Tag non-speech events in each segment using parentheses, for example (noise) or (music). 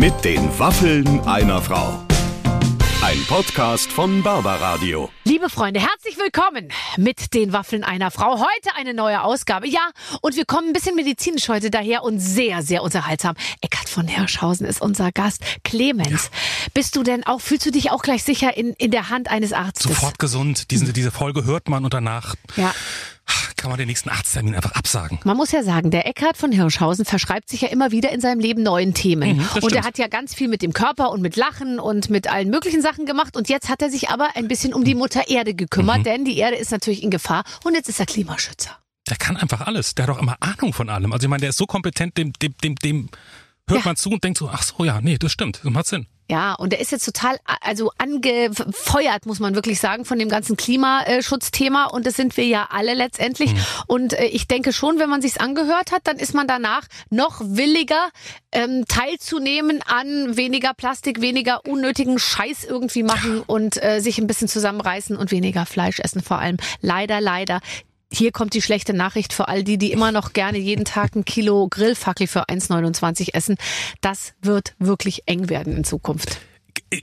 Mit den Waffeln einer Frau. Ein Podcast von Barbaradio. Liebe Freunde, herzlich willkommen mit den Waffeln einer Frau. Heute eine neue Ausgabe. Ja, und wir kommen ein bisschen medizinisch heute daher und sehr, sehr unterhaltsam. Eckhard von Hirschhausen ist unser Gast. Clemens, ja. bist du denn auch, fühlst du dich auch gleich sicher in, in der Hand eines Arztes? Sofort gesund. Diese, diese Folge hört man und danach. Ja kann man den nächsten Arzttermin einfach absagen. Man muss ja sagen, der Eckhard von Hirschhausen verschreibt sich ja immer wieder in seinem Leben neuen Themen. Mhm, und er hat ja ganz viel mit dem Körper und mit Lachen und mit allen möglichen Sachen gemacht. Und jetzt hat er sich aber ein bisschen um die Mutter Erde gekümmert, mhm. denn die Erde ist natürlich in Gefahr. Und jetzt ist er Klimaschützer. Der kann einfach alles. Der hat auch immer Ahnung von allem. Also ich meine, der ist so kompetent, dem, dem, dem, dem hört ja. man zu und denkt so, ach so, ja, nee, das stimmt, das macht Sinn. Ja, und er ist jetzt total also angefeuert, muss man wirklich sagen, von dem ganzen Klimaschutzthema. Und das sind wir ja alle letztendlich. Mhm. Und äh, ich denke schon, wenn man sich's angehört hat, dann ist man danach noch williger, ähm, teilzunehmen an weniger Plastik, weniger unnötigen Scheiß irgendwie machen und äh, sich ein bisschen zusammenreißen und weniger Fleisch essen vor allem. Leider, leider hier kommt die schlechte Nachricht für all die, die immer noch gerne jeden Tag ein Kilo Grillfackel für 1,29 essen. Das wird wirklich eng werden in Zukunft.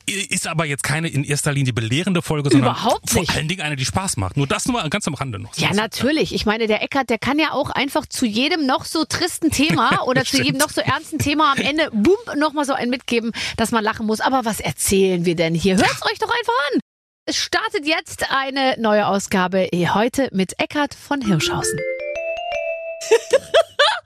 Ist aber jetzt keine in erster Linie belehrende Folge, sondern Überhaupt vor allen Dingen eine, die Spaß macht. Nur das nur ganz am Rande noch. Ja, natürlich. Ich meine, der Eckert, der kann ja auch einfach zu jedem noch so tristen Thema (laughs) oder zu jedem noch so ernsten Thema am Ende, boom, nochmal so ein mitgeben, dass man lachen muss. Aber was erzählen wir denn hier? Hört's euch doch einfach an. Es startet jetzt eine neue Ausgabe heute mit Eckhard von Hirschhausen. (laughs)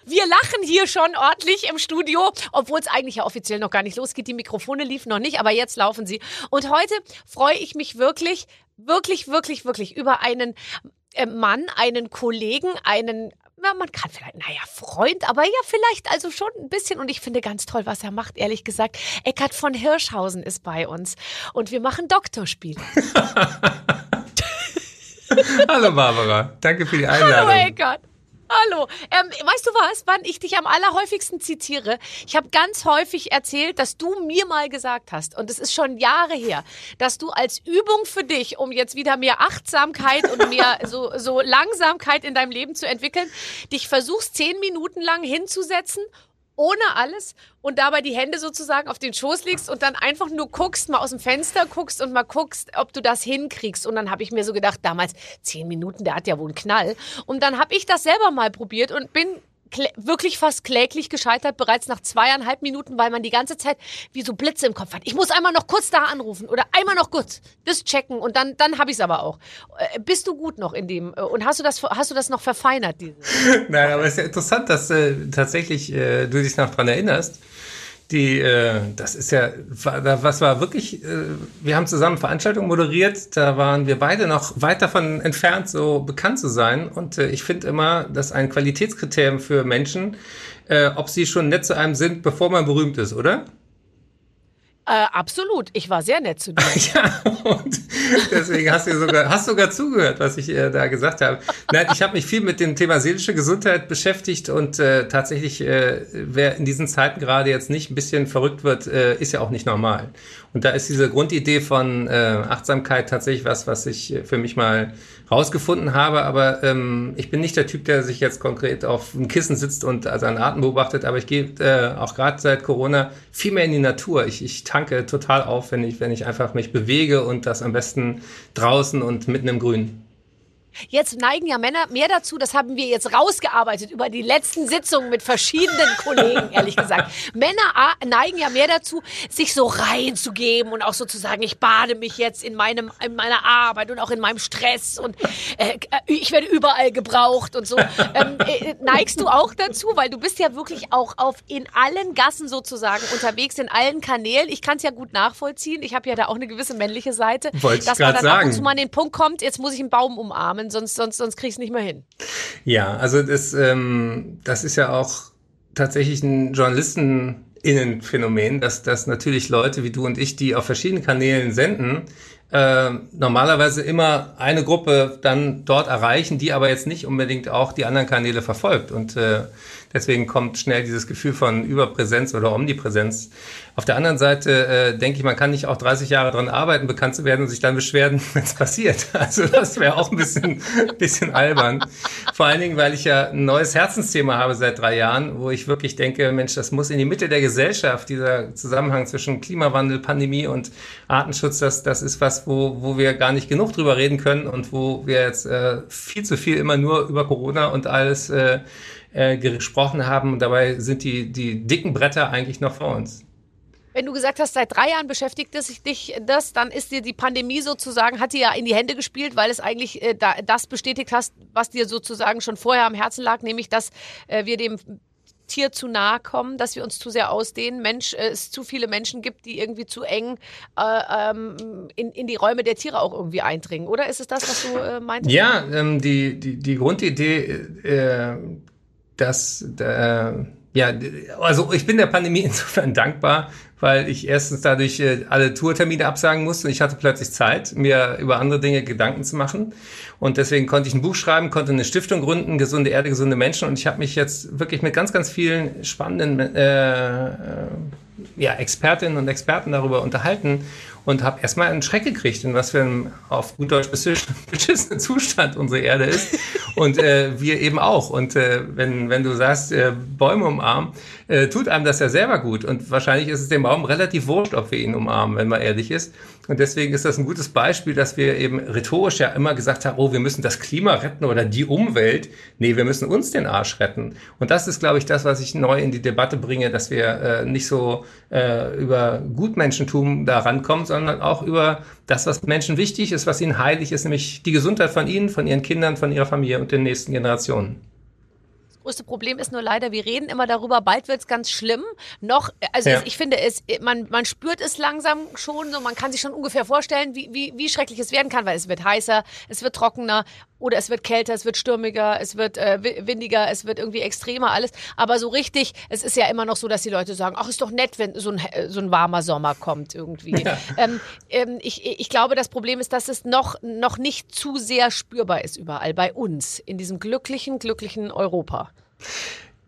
Wir lachen hier schon ordentlich im Studio, obwohl es eigentlich ja offiziell noch gar nicht losgeht. Die Mikrofone liefen noch nicht, aber jetzt laufen sie. Und heute freue ich mich wirklich, wirklich, wirklich, wirklich über einen äh, Mann, einen Kollegen, einen ja, man kann vielleicht, naja, Freund, aber ja, vielleicht also schon ein bisschen. Und ich finde ganz toll, was er macht, ehrlich gesagt. Eckart von Hirschhausen ist bei uns und wir machen Doktorspiele. (laughs) Hallo Barbara, danke für die Einladung. Hallo Eckart. Hallo. Ähm, weißt du was, wann ich dich am allerhäufigsten zitiere? Ich habe ganz häufig erzählt, dass du mir mal gesagt hast, und es ist schon Jahre her, dass du als Übung für dich, um jetzt wieder mehr Achtsamkeit und mehr (laughs) so, so Langsamkeit in deinem Leben zu entwickeln, dich versuchst, zehn Minuten lang hinzusetzen ohne alles und dabei die Hände sozusagen auf den Schoß legst und dann einfach nur guckst, mal aus dem Fenster guckst und mal guckst, ob du das hinkriegst. Und dann habe ich mir so gedacht, damals zehn Minuten, der hat ja wohl einen Knall. Und dann habe ich das selber mal probiert und bin wirklich fast kläglich gescheitert, bereits nach zweieinhalb Minuten, weil man die ganze Zeit wie so Blitze im Kopf hat. Ich muss einmal noch kurz da anrufen oder einmal noch kurz das checken und dann, dann habe ich es aber auch. Äh, bist du gut noch in dem äh, und hast du das, hast du das noch verfeinert? (laughs) Nein, aber es ist ja interessant, dass äh, tatsächlich äh, du dich noch dran erinnerst die, äh, das ist ja, was war wirklich, äh, wir haben zusammen Veranstaltungen moderiert, da waren wir beide noch weit davon entfernt, so bekannt zu sein. Und äh, ich finde immer, dass ein Qualitätskriterium für Menschen, äh, ob sie schon nett zu einem sind, bevor man berühmt ist, oder? Äh, absolut. Ich war sehr nett zu dir. (laughs) ja, und deswegen hast du sogar, hast sogar zugehört, was ich äh, da gesagt habe. Nein, ich habe mich viel mit dem Thema seelische Gesundheit beschäftigt und äh, tatsächlich, äh, wer in diesen Zeiten gerade jetzt nicht ein bisschen verrückt wird, äh, ist ja auch nicht normal. Und da ist diese Grundidee von äh, Achtsamkeit tatsächlich was, was ich für mich mal rausgefunden habe. Aber ähm, ich bin nicht der Typ, der sich jetzt konkret auf ein Kissen sitzt und seinen Atem beobachtet. Aber ich gehe äh, auch gerade seit Corona viel mehr in die Natur. Ich, ich tanke total auf, wenn ich, wenn ich einfach mich bewege und das am besten draußen und mitten im Grün. Jetzt neigen ja Männer mehr dazu, das haben wir jetzt rausgearbeitet über die letzten Sitzungen mit verschiedenen Kollegen, ehrlich gesagt. (laughs) Männer neigen ja mehr dazu, sich so reinzugeben und auch sozusagen, ich bade mich jetzt in meinem, in meiner Arbeit und auch in meinem Stress und äh, ich werde überall gebraucht und so. Ähm, äh, neigst du auch dazu, weil du bist ja wirklich auch auf in allen Gassen sozusagen unterwegs, in allen Kanälen. Ich kann es ja gut nachvollziehen. Ich habe ja da auch eine gewisse männliche Seite, Wollte dass man dann sagen. ab und zu mal an den Punkt kommt, jetzt muss ich einen Baum umarmen Namen, sonst, sonst, sonst krieg ich es nicht mehr hin. Ja, also das, ähm, das ist ja auch tatsächlich ein JournalistenInnen-Phänomen, dass, dass natürlich Leute wie du und ich, die auf verschiedenen Kanälen senden, äh, normalerweise immer eine Gruppe dann dort erreichen, die aber jetzt nicht unbedingt auch die anderen Kanäle verfolgt. Und äh, deswegen kommt schnell dieses Gefühl von Überpräsenz oder Omnipräsenz. Auf der anderen Seite äh, denke ich, man kann nicht auch 30 Jahre daran arbeiten, bekannt zu werden und sich dann beschweren, (laughs) wenn es passiert. Also das wäre auch ein bisschen, (laughs) bisschen albern. Vor allen Dingen, weil ich ja ein neues Herzensthema habe seit drei Jahren, wo ich wirklich denke, Mensch, das muss in die Mitte der Gesellschaft, dieser Zusammenhang zwischen Klimawandel, Pandemie und Artenschutz, das, das ist was, wo, wo wir gar nicht genug drüber reden können und wo wir jetzt äh, viel zu viel immer nur über Corona und alles äh, äh, gesprochen haben. Und dabei sind die, die dicken Bretter eigentlich noch vor uns. Wenn du gesagt hast, seit drei Jahren beschäftigt es dich das, dann ist dir die Pandemie sozusagen, hat dir ja in die Hände gespielt, weil es eigentlich äh, da, das bestätigt hast, was dir sozusagen schon vorher am Herzen lag, nämlich, dass äh, wir dem Tier zu nahe kommen, dass wir uns zu sehr ausdehnen, Mensch, äh, es zu viele Menschen gibt, die irgendwie zu eng äh, ähm, in, in die Räume der Tiere auch irgendwie eindringen. Oder ist es das, was du äh, meintest? Ja, ähm, die, die, die Grundidee, äh, dass, äh, ja, also ich bin der Pandemie (laughs) insofern dankbar, weil ich erstens dadurch äh, alle Tourtermine absagen musste und ich hatte plötzlich Zeit, mir über andere Dinge Gedanken zu machen. Und deswegen konnte ich ein Buch schreiben, konnte eine Stiftung gründen, gesunde Erde, gesunde Menschen. Und ich habe mich jetzt wirklich mit ganz, ganz vielen spannenden äh, äh, ja, Expertinnen und Experten darüber unterhalten und habe erstmal einen Schreck gekriegt, in was für einem auf gut Deutsch (laughs) beschissenen Zustand unsere Erde ist und äh, wir eben auch. Und äh, wenn, wenn du sagst, äh, Bäume umarmen, äh, tut einem das ja selber gut und wahrscheinlich ist es dem Baum relativ wurscht, ob wir ihn umarmen, wenn man ehrlich ist. Und deswegen ist das ein gutes Beispiel, dass wir eben rhetorisch ja immer gesagt haben, oh, wir müssen das Klima retten oder die Umwelt. Nee, wir müssen uns den Arsch retten. Und das ist, glaube ich, das, was ich neu in die Debatte bringe, dass wir äh, nicht so äh, über Gutmenschentum da rankommen, sondern auch über das, was Menschen wichtig ist, was ihnen heilig ist, nämlich die Gesundheit von ihnen, von ihren Kindern, von ihrer Familie und den nächsten Generationen größte Problem ist nur leider, wir reden immer darüber, bald wird es ganz schlimm. Noch, also ja. ich finde es, man, man spürt es langsam schon, so man kann sich schon ungefähr vorstellen, wie, wie, wie schrecklich es werden kann, weil es wird heißer, es wird trockener oder es wird kälter, es wird stürmiger, es wird äh, windiger, es wird irgendwie extremer alles. Aber so richtig, es ist ja immer noch so, dass die Leute sagen, ach, ist doch nett, wenn so ein, so ein warmer Sommer kommt irgendwie. Ja. Ähm, ähm, ich, ich glaube, das Problem ist, dass es noch, noch nicht zu sehr spürbar ist überall bei uns in diesem glücklichen, glücklichen Europa.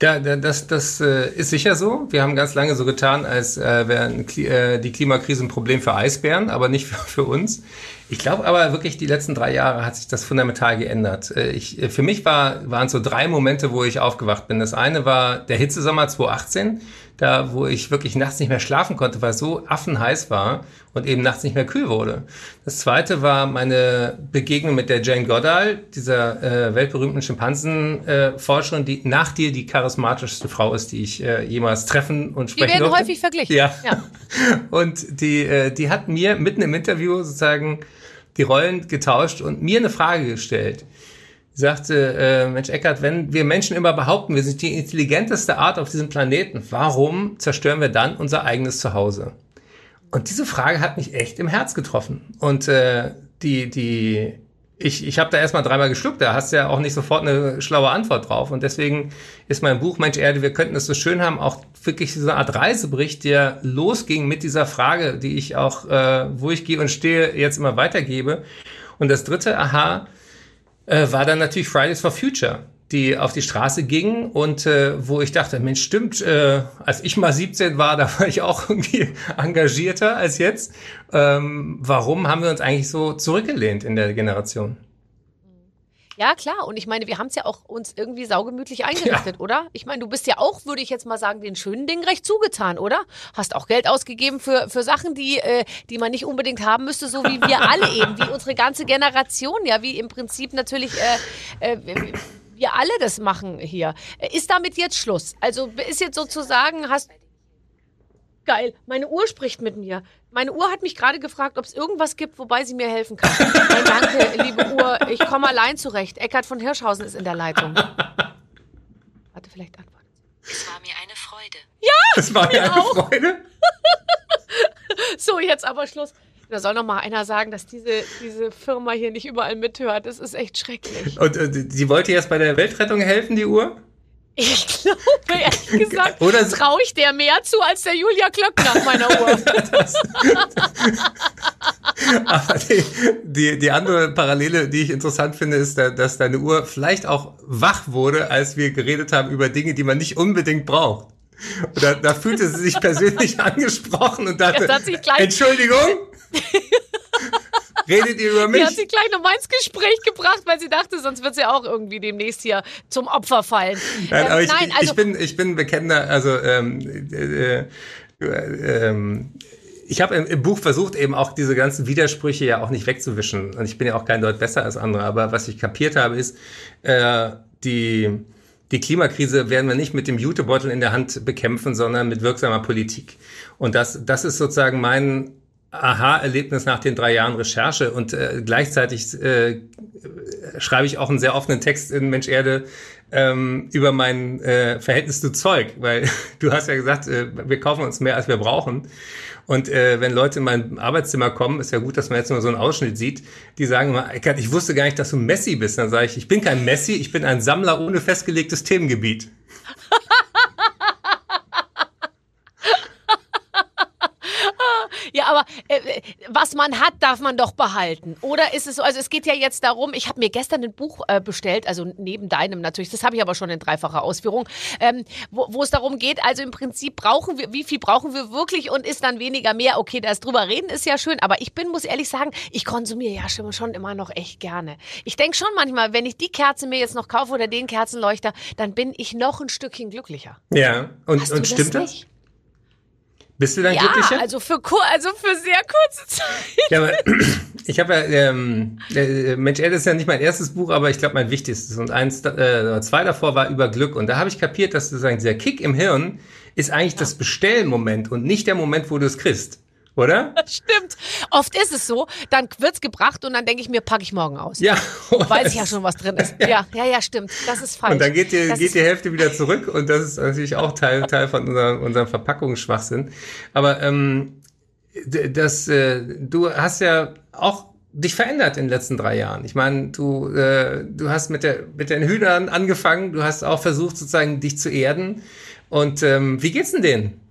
Ja, das, das äh, ist sicher so. Wir haben ganz lange so getan, als äh, wäre äh, die Klimakrise ein Problem für Eisbären, aber nicht (laughs) für, für uns. Ich glaube aber wirklich, die letzten drei Jahre hat sich das fundamental geändert. Äh, ich, äh, für mich war, waren so drei Momente, wo ich aufgewacht bin. Das eine war der Hitzesommer 2018 da wo ich wirklich nachts nicht mehr schlafen konnte, weil es so affenheiß war und eben nachts nicht mehr kühl wurde. Das zweite war meine Begegnung mit der Jane Goddard, dieser äh, weltberühmten Schimpansenforscherin, äh, die nach dir die charismatischste Frau ist, die ich äh, jemals treffen und sprechen Die werden durfte. häufig verglichen. Ja. ja. (laughs) Und die, äh, die hat mir mitten im Interview sozusagen die Rollen getauscht und mir eine Frage gestellt sagte, äh, Mensch Eckert, wenn wir Menschen immer behaupten, wir sind die intelligenteste Art auf diesem Planeten, warum zerstören wir dann unser eigenes Zuhause? Und diese Frage hat mich echt im Herz getroffen. Und äh, die, die, ich, ich habe da erstmal dreimal geschluckt, da hast du ja auch nicht sofort eine schlaue Antwort drauf. Und deswegen ist mein Buch Mensch Erde, wir könnten es so schön haben, auch wirklich so eine Art Reisebericht, der losging mit dieser Frage, die ich auch, äh, wo ich gehe und stehe, jetzt immer weitergebe. Und das dritte, aha, äh, war dann natürlich Fridays for Future, die auf die Straße gingen und äh, wo ich dachte, Mensch, stimmt, äh, als ich mal 17 war, (laughs) da war ich auch irgendwie engagierter als jetzt. Ähm, warum haben wir uns eigentlich so zurückgelehnt in der Generation? Ja, klar. Und ich meine, wir haben es ja auch uns irgendwie saugemütlich eingerichtet, ja. oder? Ich meine, du bist ja auch, würde ich jetzt mal sagen, den schönen Dingen recht zugetan, oder? Hast auch Geld ausgegeben für, für Sachen, die, äh, die man nicht unbedingt haben müsste, so wie wir alle (laughs) eben, wie unsere ganze Generation, ja, wie im Prinzip natürlich äh, äh, wir alle das machen hier. Ist damit jetzt Schluss? Also ist jetzt sozusagen, hast Geil. Meine Uhr spricht mit mir. Meine Uhr hat mich gerade gefragt, ob es irgendwas gibt, wobei sie mir helfen kann. Nein, danke, liebe Uhr. Ich komme allein zurecht. Eckart von Hirschhausen ist in der Leitung. Warte, vielleicht antwortet sie. Es war mir eine Freude. Ja! Es war mir eine auch. Freude. (laughs) so, jetzt aber Schluss. Da soll noch mal einer sagen, dass diese, diese Firma hier nicht überall mithört. Das ist echt schrecklich. Und äh, sie wollte jetzt bei der Weltrettung helfen, die Uhr? Ich glaube, ehrlich (laughs) gesagt, Oder- traue ich der mehr zu als der Julia Klöckner meiner Uhr. (laughs) Aber die, die, die andere Parallele, die ich interessant finde, ist, da- dass deine Uhr vielleicht auch wach wurde, als wir geredet haben über Dinge, die man nicht unbedingt braucht. Und da, da fühlte sie sich persönlich (laughs) angesprochen und dachte, Entschuldigung, redet ihr über Die mich? hat sie gleich nochmal ins Gespräch gebracht, weil sie dachte, sonst wird sie auch irgendwie demnächst hier zum Opfer fallen. Nein, Ähm, aber ich, nein, also ich bin ich bin bekennender, also ähm, äh, äh, ähm, ich habe im, im Buch versucht, eben auch diese ganzen Widersprüche ja auch nicht wegzuwischen. Und ich bin ja auch kein Deut besser als andere. Aber was ich kapiert habe, ist, äh, die, die Klimakrise werden wir nicht mit dem Jutebeutel in der Hand bekämpfen, sondern mit wirksamer Politik. Und das, das ist sozusagen mein Aha-Erlebnis nach den drei Jahren Recherche. Und äh, gleichzeitig äh, schreibe ich auch einen sehr offenen Text in Mensch Erde ähm, über mein äh, Verhältnis zu Zeug, weil (laughs) du hast ja gesagt, äh, wir kaufen uns mehr, als wir brauchen. Und äh, wenn Leute in mein Arbeitszimmer kommen, ist ja gut, dass man jetzt nur so einen Ausschnitt sieht, die sagen immer, ich wusste gar nicht, dass du Messi bist. Dann sage ich, ich bin kein Messi, ich bin ein Sammler ohne festgelegtes Themengebiet. (laughs) Ja, aber äh, was man hat, darf man doch behalten. Oder ist es so, also es geht ja jetzt darum, ich habe mir gestern ein Buch äh, bestellt, also neben deinem natürlich, das habe ich aber schon in dreifacher Ausführung, ähm, wo, wo es darum geht, also im Prinzip brauchen wir, wie viel brauchen wir wirklich und ist dann weniger mehr. Okay, das drüber reden ist ja schön, aber ich bin, muss ehrlich sagen, ich konsumiere ja schon, schon immer noch echt gerne. Ich denke schon manchmal, wenn ich die Kerze mir jetzt noch kaufe oder den Kerzenleuchter, dann bin ich noch ein Stückchen glücklicher. Ja, und, und stimmt das? nicht? Bist du dann Ja, glücklicher? also für, also für sehr kurze Zeit. Ja, aber (clears throat) ich habe ja, ähm, äh, Mensch Erde ist ja nicht mein erstes Buch, aber ich glaube mein wichtigstes. Und eins, äh, zwei davor war über Glück. Und da habe ich kapiert, dass sozusagen dieser Kick im Hirn ist eigentlich das Bestellmoment und nicht der Moment, wo du es kriegst. Oder? (laughs) Stimmt. Oft ist es so, dann wird's gebracht und dann denke ich mir, packe ich morgen aus. Ja. (laughs) Weiß ich ja schon, was drin ist. (laughs) Ja, ja, ja, stimmt. Das ist falsch. Und dann geht die, das geht die Hälfte wieder zurück und das ist natürlich auch Teil, Teil von unserem, unserem Verpackungsschwachsinn. Aber ähm, das, äh, du hast ja auch dich verändert in den letzten drei Jahren. Ich meine, du, äh, du hast mit, der, mit den Hühnern angefangen, du hast auch versucht, sozusagen dich zu erden. Und ähm, wie geht's denn denen?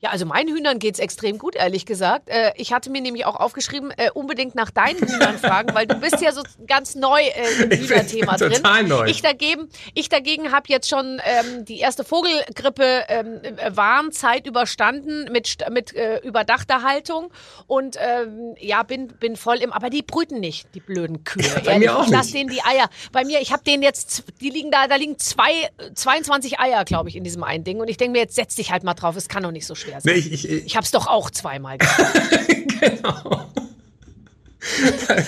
Ja, also meinen Hühnern geht's extrem gut, ehrlich gesagt. Äh, ich hatte mir nämlich auch aufgeschrieben, äh, unbedingt nach deinen Hühnern (laughs) fragen, weil du bist ja so ganz neu äh, im Hühnerthema drin. total neu. Ich dagegen, ich dagegen habe jetzt schon ähm, die erste Vogelgrippe ähm, äh, Warnzeit überstanden mit mit äh, überdachter Haltung und ähm, ja bin bin voll im. Aber die brüten nicht, die blöden Kühe. bei ehrlich. mir auch ich lass nicht. denen die Eier. Bei mir, ich habe denen jetzt, die liegen da, da liegen zwei, 22 Eier, glaube ich, in diesem einen Ding. Und ich denke mir, jetzt setz dich halt mal drauf. Es kann doch nicht so schwer sein. Nee, ich, ich, ich, Ich hab's doch auch zweimal (laughs) gemacht. genau.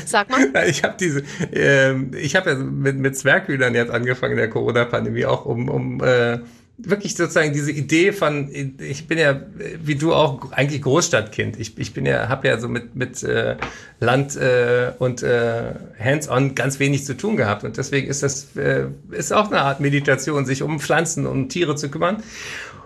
Sag mal. Ich habe diese, ähm, ich habe ja mit, mit Zwerghühnern jetzt angefangen in der Corona-Pandemie auch um, um äh, wirklich sozusagen diese Idee von, ich bin ja wie du auch eigentlich Großstadtkind. Ich, ich bin ja, habe ja so mit mit äh, Land äh, und äh, Hands-on ganz wenig zu tun gehabt und deswegen ist das äh, ist auch eine Art Meditation, sich um Pflanzen, um Tiere zu kümmern.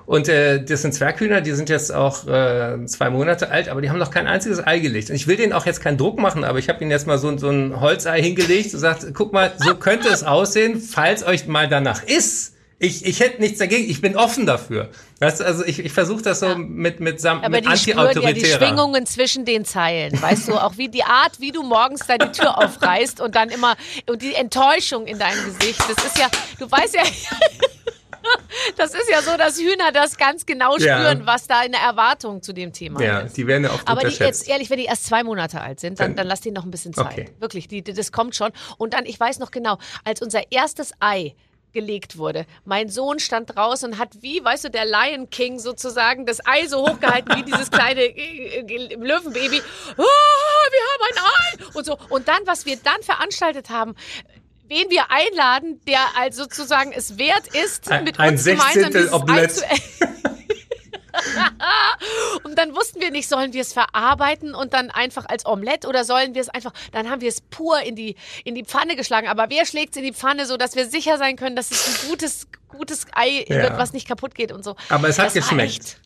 Und äh, das sind Zwerghühner, die sind jetzt auch äh, zwei Monate alt, aber die haben noch kein einziges Ei gelegt. Und ich will denen auch jetzt keinen Druck machen, aber ich habe ihnen jetzt mal so, so ein Holzei hingelegt und sagt, guck mal, so könnte es aussehen, falls euch mal danach ist. Ich, ich hätte nichts dagegen, ich bin offen dafür. Weißt du, also ich, ich versuche das so mit, mit, Sam Aber mit die spüren ja die. Schwingungen zwischen den Zeilen. Weißt du, auch wie die Art, wie du morgens die Tür aufreißt und dann immer, und die Enttäuschung in deinem Gesicht. Das ist ja, du weißt ja, (laughs) das ist ja so, dass Hühner das ganz genau Ja. spüren, was da eine Erwartung zu dem Thema ja, ist. die werden ja oft Aber die jetzt ehrlich, wenn die erst zwei Monate alt sind, dann, Dann- lass denen noch ein bisschen Zeit. Okay. Wirklich, die, die, das kommt schon. Und dann, ich weiß noch genau, als unser erstes Ei gelegt wurde. Mein Sohn stand draußen und hat wie, weißt du, der Lion King sozusagen das Ei so hochgehalten wie dieses kleine äh, äh, Löwenbaby. Ah, wir haben ein Ei und so. Und dann, was wir dann veranstaltet haben, wen wir einladen, der als sozusagen es wert ist, Ein- mit ein uns gemeinsam dieses zu (laughs) und dann wussten wir nicht, sollen wir es verarbeiten und dann einfach als Omelette oder sollen wir es einfach, dann haben wir es pur in die, in die Pfanne geschlagen. Aber wer schlägt es in die Pfanne, so dass wir sicher sein können, dass es ein gutes, gutes Ei Ja. wird, was nicht kaputt geht und so. Aber es hat Das geschmeckt.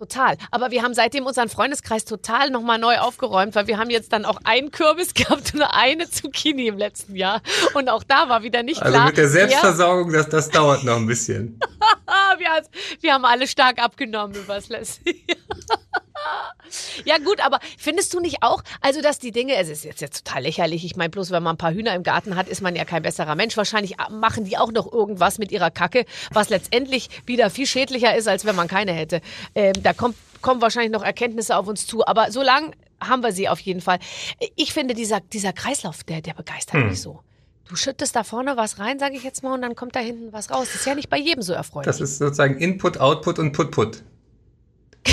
Total. Aber wir haben seitdem unseren Freundeskreis total nochmal neu aufgeräumt, weil wir haben jetzt dann auch einen Kürbis (laughs) gehabt und eine Zucchini im letzten Jahr. Und auch da war wieder nicht Also klar. mit der Selbstversorgung, das, das dauert noch ein bisschen. (laughs) Wir, haben alle stark abgenommen übers letzte Jahr. (laughs) Ja gut, aber findest du nicht auch, also dass die Dinge, es ist jetzt, jetzt total lächerlich, ich meine bloß, wenn man ein paar Hühner im Garten hat, ist man ja kein besserer Mensch. Wahrscheinlich machen die auch noch irgendwas mit ihrer Kacke, was letztendlich wieder viel schädlicher ist, als wenn man keine hätte. Ähm, da kommt, kommen wahrscheinlich noch Erkenntnisse auf uns zu, aber so lang haben wir sie auf jeden Fall. Ich finde, dieser, dieser Kreislauf, der, der begeistert mich so. Du schüttest da vorne was rein, sage ich jetzt mal, und dann kommt da hinten was raus. Das ist ja nicht bei jedem so erfreulich. Das ist sozusagen Input, Output und Put-Put. (laughs)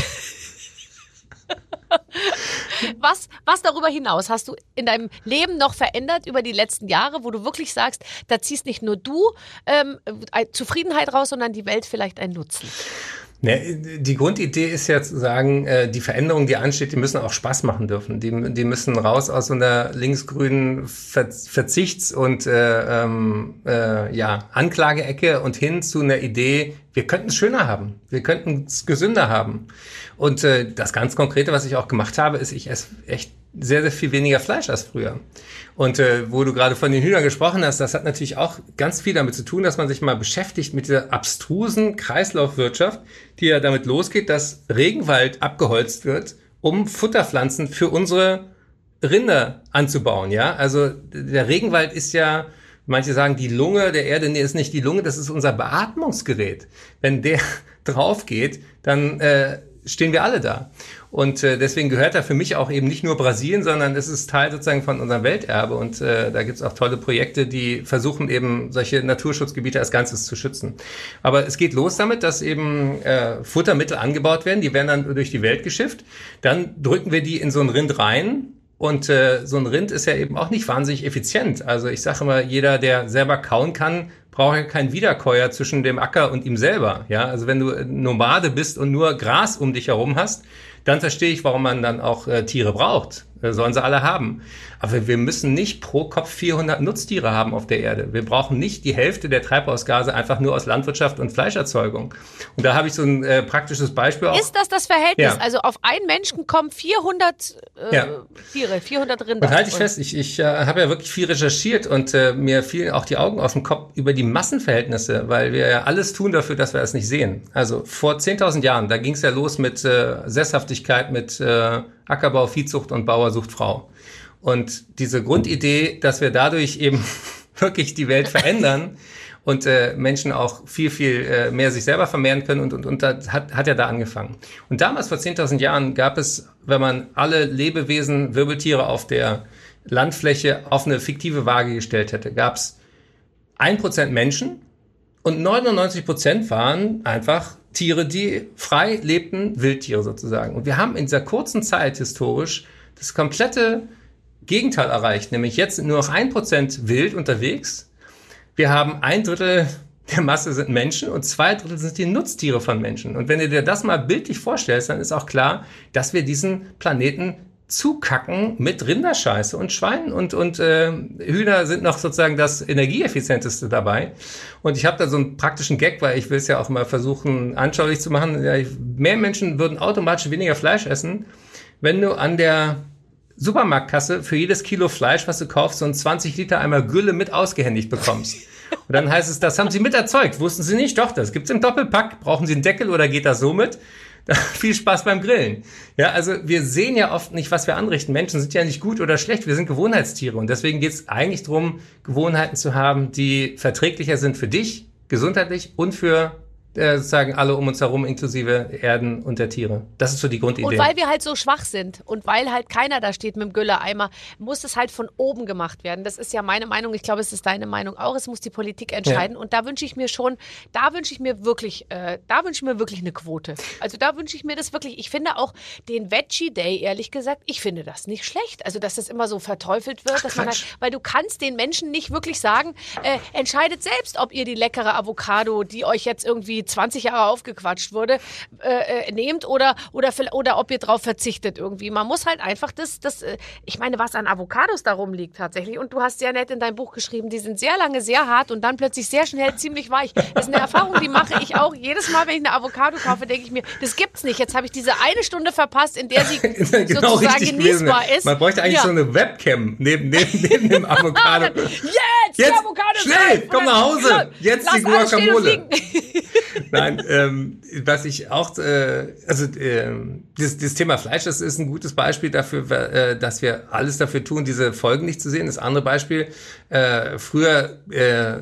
Was, was darüber hinaus hast du in deinem Leben noch verändert über die letzten Jahre, wo du wirklich sagst, da ziehst nicht nur du ähm, äh, Zufriedenheit raus, sondern die Welt vielleicht einen Nutzen? Ne, die Grundidee ist ja zu sagen, äh, die Veränderungen, die ansteht, die müssen auch Spaß machen dürfen. Die, die müssen raus aus so einer linksgrünen Ver Verzichts- und äh, ähm, äh, ja, Anklageecke und hin zu einer Idee, wir könnten es schöner haben, wir könnten es gesünder haben. Und äh, das ganz Konkrete, was ich auch gemacht habe, ist, ich esse echt sehr, sehr viel weniger Fleisch als früher. Und äh, wo du gerade von den Hühnern gesprochen hast, das hat natürlich auch ganz viel damit zu tun, dass man sich mal beschäftigt mit dieser abstrusen Kreislaufwirtschaft, die ja damit losgeht, dass Regenwald abgeholzt wird, um Futterpflanzen für unsere Rinder anzubauen. Ja, also der Regenwald ist ja Manche sagen, die Lunge der Erde, nee, ist nicht die Lunge, das ist unser Beatmungsgerät. Wenn der (laughs) drauf geht, dann äh, stehen wir alle da. Und äh, deswegen gehört da für mich auch eben nicht nur Brasilien, sondern es ist Teil sozusagen von unserem Welterbe. Und äh, da gibt's auch tolle Projekte, die versuchen eben solche Naturschutzgebiete als Ganzes zu schützen. Aber es geht los damit, dass eben äh, Futtermittel angebaut werden, die werden dann durch die Welt geschifft. Dann drücken wir die in so ein Rind rein, und äh, so ein Rind ist ja eben auch nicht wahnsinnig effizient. Also ich sage immer, jeder, der selber kauen kann, braucht ja keinen Wiederkäuer zwischen dem Acker und ihm selber. Ja, also wenn du Nomade bist und nur Gras um dich herum hast, dann verstehe ich, warum man dann auch äh, Tiere braucht. Äh, sollen sie alle haben. Aber wir müssen nicht pro Kopf 400 Nutztiere haben auf der Erde. Wir brauchen nicht die Hälfte der Treibhausgase einfach nur aus Landwirtschaft und Fleischerzeugung. Und da habe ich so ein äh, praktisches Beispiel auch. Ist das das Verhältnis? Ja. Also auf einen Menschen kommen 400 äh, Ja. Tiere, 400 Rinder. Und halte ich fest, ich, ich äh, habe ja wirklich viel recherchiert und äh, mir fielen auch die Augen aus dem Kopf über die Massenverhältnisse, weil wir ja alles tun dafür, dass wir das nicht sehen. Also vor 10.000 Jahren, da ging es ja los mit äh, Sesshaftigkeit, mit äh, Ackerbau, Viehzucht und Bauer sucht Frau. Und diese Grundidee, dass wir dadurch eben (laughs) wirklich die Welt verändern und äh, Menschen auch viel, viel äh, mehr sich selber vermehren können und, und, und das hat, hat ja da angefangen. Und damals, vor 10.000 Jahren, gab es, wenn man alle Lebewesen, Wirbeltiere auf der Landfläche auf eine fiktive Waage gestellt hätte, gab es 1% Menschen und 99% waren einfach Tiere, die frei lebten, Wildtiere sozusagen. Und wir haben in dieser kurzen Zeit historisch das komplette Gegenteil erreicht, nämlich jetzt sind nur noch 1% wild unterwegs. Wir haben ein Drittel der Masse sind Menschen und zwei Drittel sind die Nutztiere von Menschen. Und wenn du dir das mal bildlich vorstellst, dann ist auch klar, dass wir diesen Planeten zukacken mit Rinderscheiße und Schweinen und, und äh, Hühner sind noch sozusagen das energieeffizienteste dabei. Und ich habe da so einen praktischen Gag, weil ich will es ja auch mal versuchen, anschaulich zu machen. Ja, ich, mehr Menschen würden automatisch weniger Fleisch essen, wenn du an der Supermarktkasse für jedes Kilo Fleisch, was du kaufst, so einen 20 Liter Eimer Gülle mit ausgehändigt bekommst. Und dann heißt es, das haben sie mit erzeugt. Wussten sie nicht? Doch, das gibt's im Doppelpack. Brauchen sie einen Deckel oder geht das so mit? (laughs) Viel Spaß beim Grillen. Ja, also wir sehen ja oft nicht, was wir anrichten. Menschen sind ja nicht gut oder schlecht, wir sind Gewohnheitstiere. Und deswegen geht's eigentlich darum, Gewohnheiten zu haben, die verträglicher sind für dich, gesundheitlich und für äh, sozusagen alle um uns herum, inklusive Erden und der Tiere. Das ist so die Grundidee. Und weil wir halt so schwach sind und weil halt keiner da steht mit dem Gülleeimer, muss es halt von oben gemacht werden. Das ist ja meine Meinung. Ich glaube, es ist deine Meinung auch. Es muss die Politik entscheiden. Und da wünsche ich mir schon, da wünsche ich mir wirklich, äh, da wünsche ich mir wirklich eine Quote. Also da wünsche ich mir das wirklich. Ich finde auch den Veggie Day, ehrlich gesagt, ich finde das nicht schlecht. Also, dass das immer so verteufelt wird, dass man Quatsch. halt, weil du kannst den Menschen nicht wirklich sagen, äh, entscheidet selbst, ob ihr die leckere Avocado, die euch jetzt irgendwie 20 Jahre aufgequatscht wurde, äh, äh, nehmt oder, oder, oder ob ihr drauf verzichtet irgendwie. Man muss halt einfach das, das äh, ich meine, was an Avocados darum liegt tatsächlich. Und du hast sehr nett in dein Buch geschrieben, die sind sehr lange sehr hart und dann plötzlich sehr schnell ziemlich weich. Das ist eine Erfahrung, die mache ich auch. Jedes Mal, wenn ich eine Avocado kaufe, denke ich mir, das gibt's nicht. Jetzt habe ich diese eine Stunde verpasst, in der sie (laughs) genau sozusagen genießbar ist. Man bräuchte eigentlich Ja. so eine Webcam neben, neben, neben dem (laughs) Avocado. Jetzt, Jetzt, Avocado schnell, komm nach Hause. Jetzt Lass die Guacamole. Nein, ähm, was ich auch, äh, also ähm, das, das Thema Fleisch, das ist ein gutes Beispiel dafür, äh, dass wir alles dafür tun, diese Folgen nicht zu sehen. Das andere Beispiel, äh, früher, äh,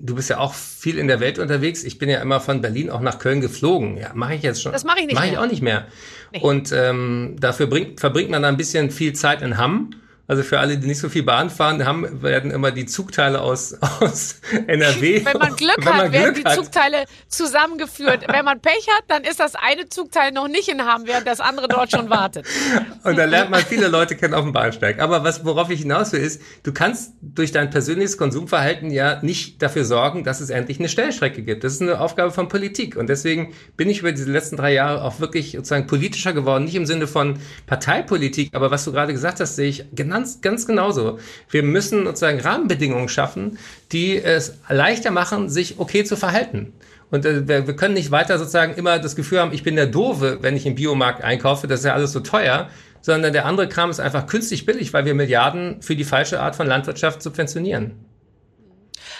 du bist ja auch viel in der Welt unterwegs. Ich bin ja immer von Berlin auch nach Köln geflogen. Ja, mache ich jetzt schon. Das mache ich nicht Mache ich mehr. auch nicht mehr. Nee. Und ähm, dafür bringt, verbringt man da ein bisschen viel Zeit in Hamm. Also für alle, die nicht so viel Bahn fahren, haben, werden immer die Zugteile aus, (laughs) aus NRW. Wenn man Glück Wenn man hat, werden Glück die hat. Zugteile zusammengeführt. Wenn man Pech hat, dann ist das eine Zugteil noch nicht in Hamm, während das andere dort schon wartet. (laughs) Und da lernt man viele Leute kennen auf dem Bahnsteig. Aber was, worauf ich hinaus will, ist, du kannst durch dein persönliches Konsumverhalten ja nicht dafür sorgen, dass es endlich eine Stellstrecke gibt. Das ist eine Aufgabe von Politik. Und deswegen bin ich über diese letzten drei Jahre auch wirklich sozusagen politischer geworden. Nicht im Sinne von Parteipolitik, aber was du gerade gesagt hast, sehe ich ganz, ganz genauso. Wir müssen sozusagen Rahmenbedingungen schaffen, die es leichter machen, sich okay zu verhalten. Und äh, wir, wir können nicht weiter sozusagen immer das Gefühl haben, ich bin der Doofe, wenn ich im Biomarkt einkaufe, das ist ja alles so teuer, sondern der andere Kram ist einfach künstlich billig, weil wir Milliarden für die falsche Art von Landwirtschaft subventionieren.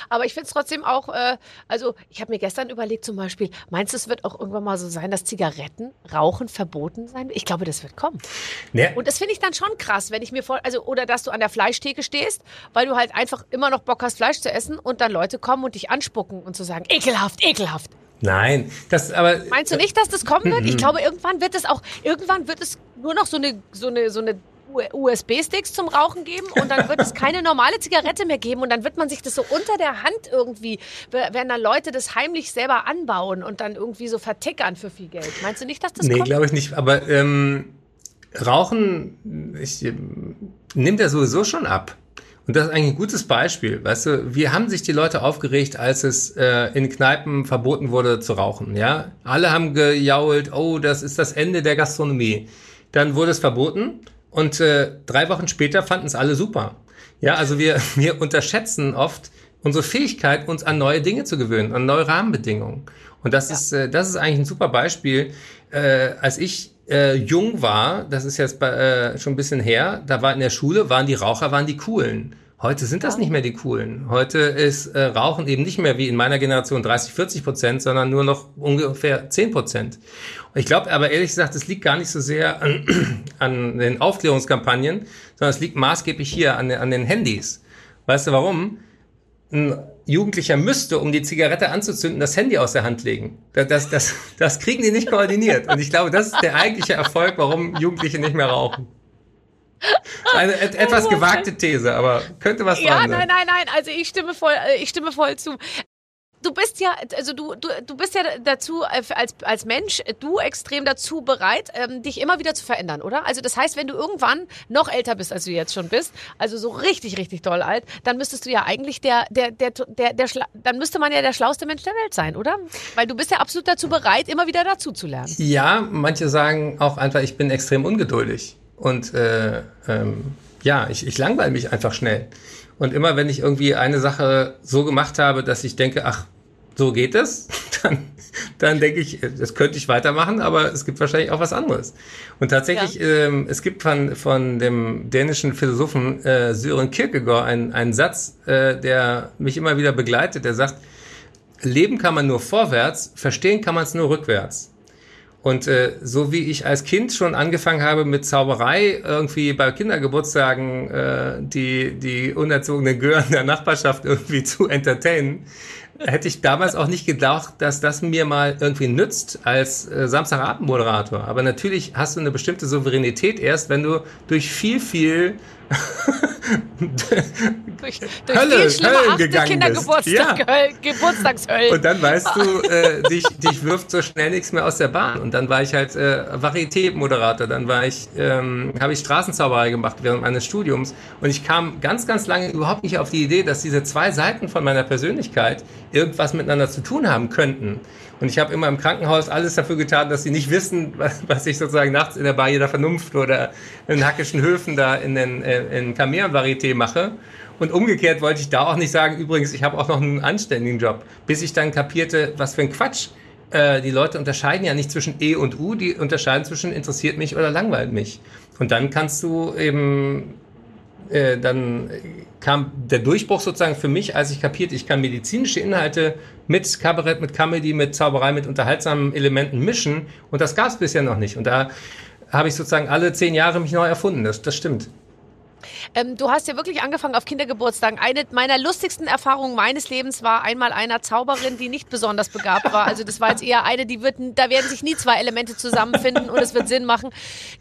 Aber ich finde es trotzdem auch, äh, also ich habe mir gestern überlegt zum Beispiel, meinst du, es wird auch irgendwann mal so sein, dass Zigaretten, Rauchen verboten sein? Ich glaube, das wird kommen. Ne? Und das finde ich dann schon krass, wenn ich mir vor, also oder dass du an der Fleischtheke stehst, weil du halt einfach immer noch Bock hast, Fleisch zu essen und dann Leute kommen und dich anspucken und zu sagen, ekelhaft, ekelhaft. Nein, das aber Meinst du nicht, dass das kommen wird? Ich (laughs) glaube, irgendwann wird es auch, irgendwann wird es nur noch so eine, so eine, so eine USB-Sticks zum Rauchen geben und dann wird es (laughs) keine normale Zigarette mehr geben und dann wird man sich das so unter der Hand irgendwie, werden dann Leute das heimlich selber anbauen und dann irgendwie so vertickern für viel Geld. Meinst du nicht, dass das nee, kommt? glaube ich nicht. Aber ähm, Rauchen ich, nimmt ja sowieso schon ab. Und das ist eigentlich ein gutes Beispiel. Weißt du, wie haben sich die Leute aufgeregt, als es äh, in Kneipen verboten wurde zu rauchen? Ja, alle haben gejault, oh, das ist das Ende der Gastronomie. Dann wurde es verboten und äh, drei Wochen später fanden es alle super. Ja, also wir, (laughs) wir unterschätzen oft unsere Fähigkeit, uns an neue Dinge zu gewöhnen, an neue Rahmenbedingungen. Und das ist, äh, das ist eigentlich ein super Beispiel. Äh, als ich äh, jung war, das ist jetzt bei, äh, schon ein bisschen her, da war in der Schule, waren die Raucher, waren die Coolen. Heute sind das nicht mehr die Coolen. Heute ist äh, Rauchen eben nicht mehr wie in meiner Generation 30, 40 Prozent, sondern nur noch ungefähr 10 Prozent. Ich glaube aber ehrlich gesagt, es liegt gar nicht so sehr an, (clears throat) an den Aufklärungskampagnen, sondern es liegt maßgeblich hier an, den- an den Handys. Weißt du warum? Ein Jugendlicher müsste, um die Zigarette anzuzünden, das Handy aus der Hand legen. Das, das, das, das kriegen die nicht koordiniert. Und ich glaube, das ist der eigentliche Erfolg, warum Jugendliche nicht mehr rauchen. Eine et, etwas gewagte These, aber könnte was Ja, sein. nein, nein, nein. Also ich stimme voll, äh, ich stimme voll zu. Du bist ja, also du, du, du bist ja dazu äh, als, als Mensch, äh, du extrem dazu bereit, ähm, dich immer wieder zu verändern, oder? Also das heißt, wenn du irgendwann noch älter bist, als du jetzt schon bist, also so richtig, richtig doll alt, dann müsstest du ja eigentlich der, der, der, der, der, Schla- dann müsste man ja der schlauste Mensch der Welt sein, oder? Weil du bist ja absolut dazu bereit, immer wieder dazu zu lernen. Ja, manche sagen auch einfach, ich bin extrem ungeduldig. Und äh, ähm, ja, ich, ich langweile mich einfach schnell. Und immer wenn ich irgendwie eine Sache so gemacht habe, dass ich denke, ach, so geht es, (laughs) dann, dann denke ich, das könnte ich weitermachen, aber es gibt wahrscheinlich auch was anderes. Und tatsächlich, ähm, es gibt von, von dem dänischen Philosophen äh, Søren Kierkegaard einen, einen Satz, äh, der mich immer wieder begleitet, der sagt, Leben kann man nur vorwärts, verstehen kann man es nur rückwärts. Und äh, so wie ich als Kind schon angefangen habe mit Zauberei, irgendwie bei Kindergeburtstagen äh, die, die unerzogenen Gören der Nachbarschaft irgendwie zu entertainen, hätte ich damals auch nicht gedacht, dass das mir mal irgendwie nützt als äh, Samstagabendmoderator. Aber natürlich hast du eine bestimmte Souveränität erst, wenn du durch viel, viel (laughs) Durch, durch Hölle, viel schlimme Höllen achte. Kindergeburtstag, Ja. Geburtstagshöllen. Und dann weißt du, (laughs) äh, dich, dich wirft so schnell nichts mehr aus der Bahn. Und dann war ich halt äh, Varieté-Moderator. Dann war ich, ähm, habe ich Straßenzauberei gemacht während meines Studiums. Und ich kam ganz, ganz lange überhaupt nicht auf die Idee, dass diese zwei Seiten von meiner Persönlichkeit irgendwas miteinander zu tun haben könnten. Und ich habe immer im Krankenhaus alles dafür getan, dass sie nicht wissen, was, (laughs) was ich sozusagen nachts in der Barriere der Vernunft oder in Hackischen Höfen da in den äh, in Kamea-Varieté mache. Und umgekehrt wollte ich da auch nicht sagen, übrigens, ich habe auch noch einen anständigen Job, bis ich dann kapierte, was für ein Quatsch. Äh, die Leute unterscheiden ja nicht zwischen E und U, die unterscheiden zwischen interessiert mich oder langweilt mich. Und dann kannst du eben, äh, dann kam der Durchbruch sozusagen für mich, als ich kapierte, ich kann medizinische Inhalte mit Kabarett, mit Comedy, mit Zauberei, mit unterhaltsamen Elementen mischen. Und das gab es bisher noch nicht. Und da habe ich sozusagen alle zehn Jahre mich neu erfunden. Das, das stimmt. Ähm, du hast ja wirklich angefangen auf Kindergeburtstagen. Eine meiner lustigsten Erfahrungen meines Lebens war einmal einer Zauberin, die nicht besonders begabt war. Also das war jetzt eher eine, die wird, da werden sich nie zwei Elemente zusammenfinden und es wird Sinn machen.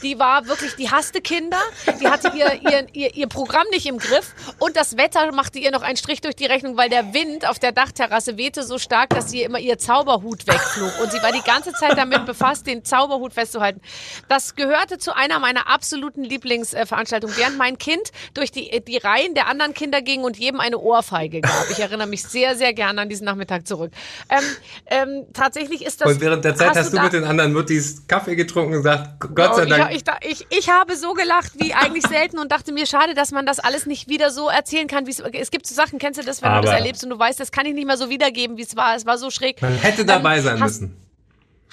Die war wirklich, die hasste Kinder, die hatte ihr, ihr, ihr, ihr Programm nicht im Griff und das Wetter machte ihr noch einen Strich durch die Rechnung, weil der Wind auf der Dachterrasse wehte so stark, dass sie immer ihr Zauberhut wegflog. Und sie war die ganze Zeit damit befasst, den Zauberhut festzuhalten. Das gehörte zu einer meiner absoluten Lieblingsveranstaltungen. Während mein Kind durch die, die Reihen der anderen Kinder ging und jedem eine Ohrfeige gab. Ich erinnere mich sehr, sehr gerne an diesen Nachmittag zurück. Ähm, ähm, tatsächlich ist das. Und während der Zeit hast, hast du, du mit den anderen Muttis Kaffee getrunken und gesagt, Gott sei Dank. Ich, ich, ich, habe so gelacht wie eigentlich selten und dachte mir, schade, dass man das alles nicht wieder so erzählen kann, wie es. Gibt so Sachen, kennst du das, wenn Aber du das erlebst und du weißt, das kann ich nicht mehr so wiedergeben, wie es war. Es war so schräg. Man hätte dabei ähm, sein müssen.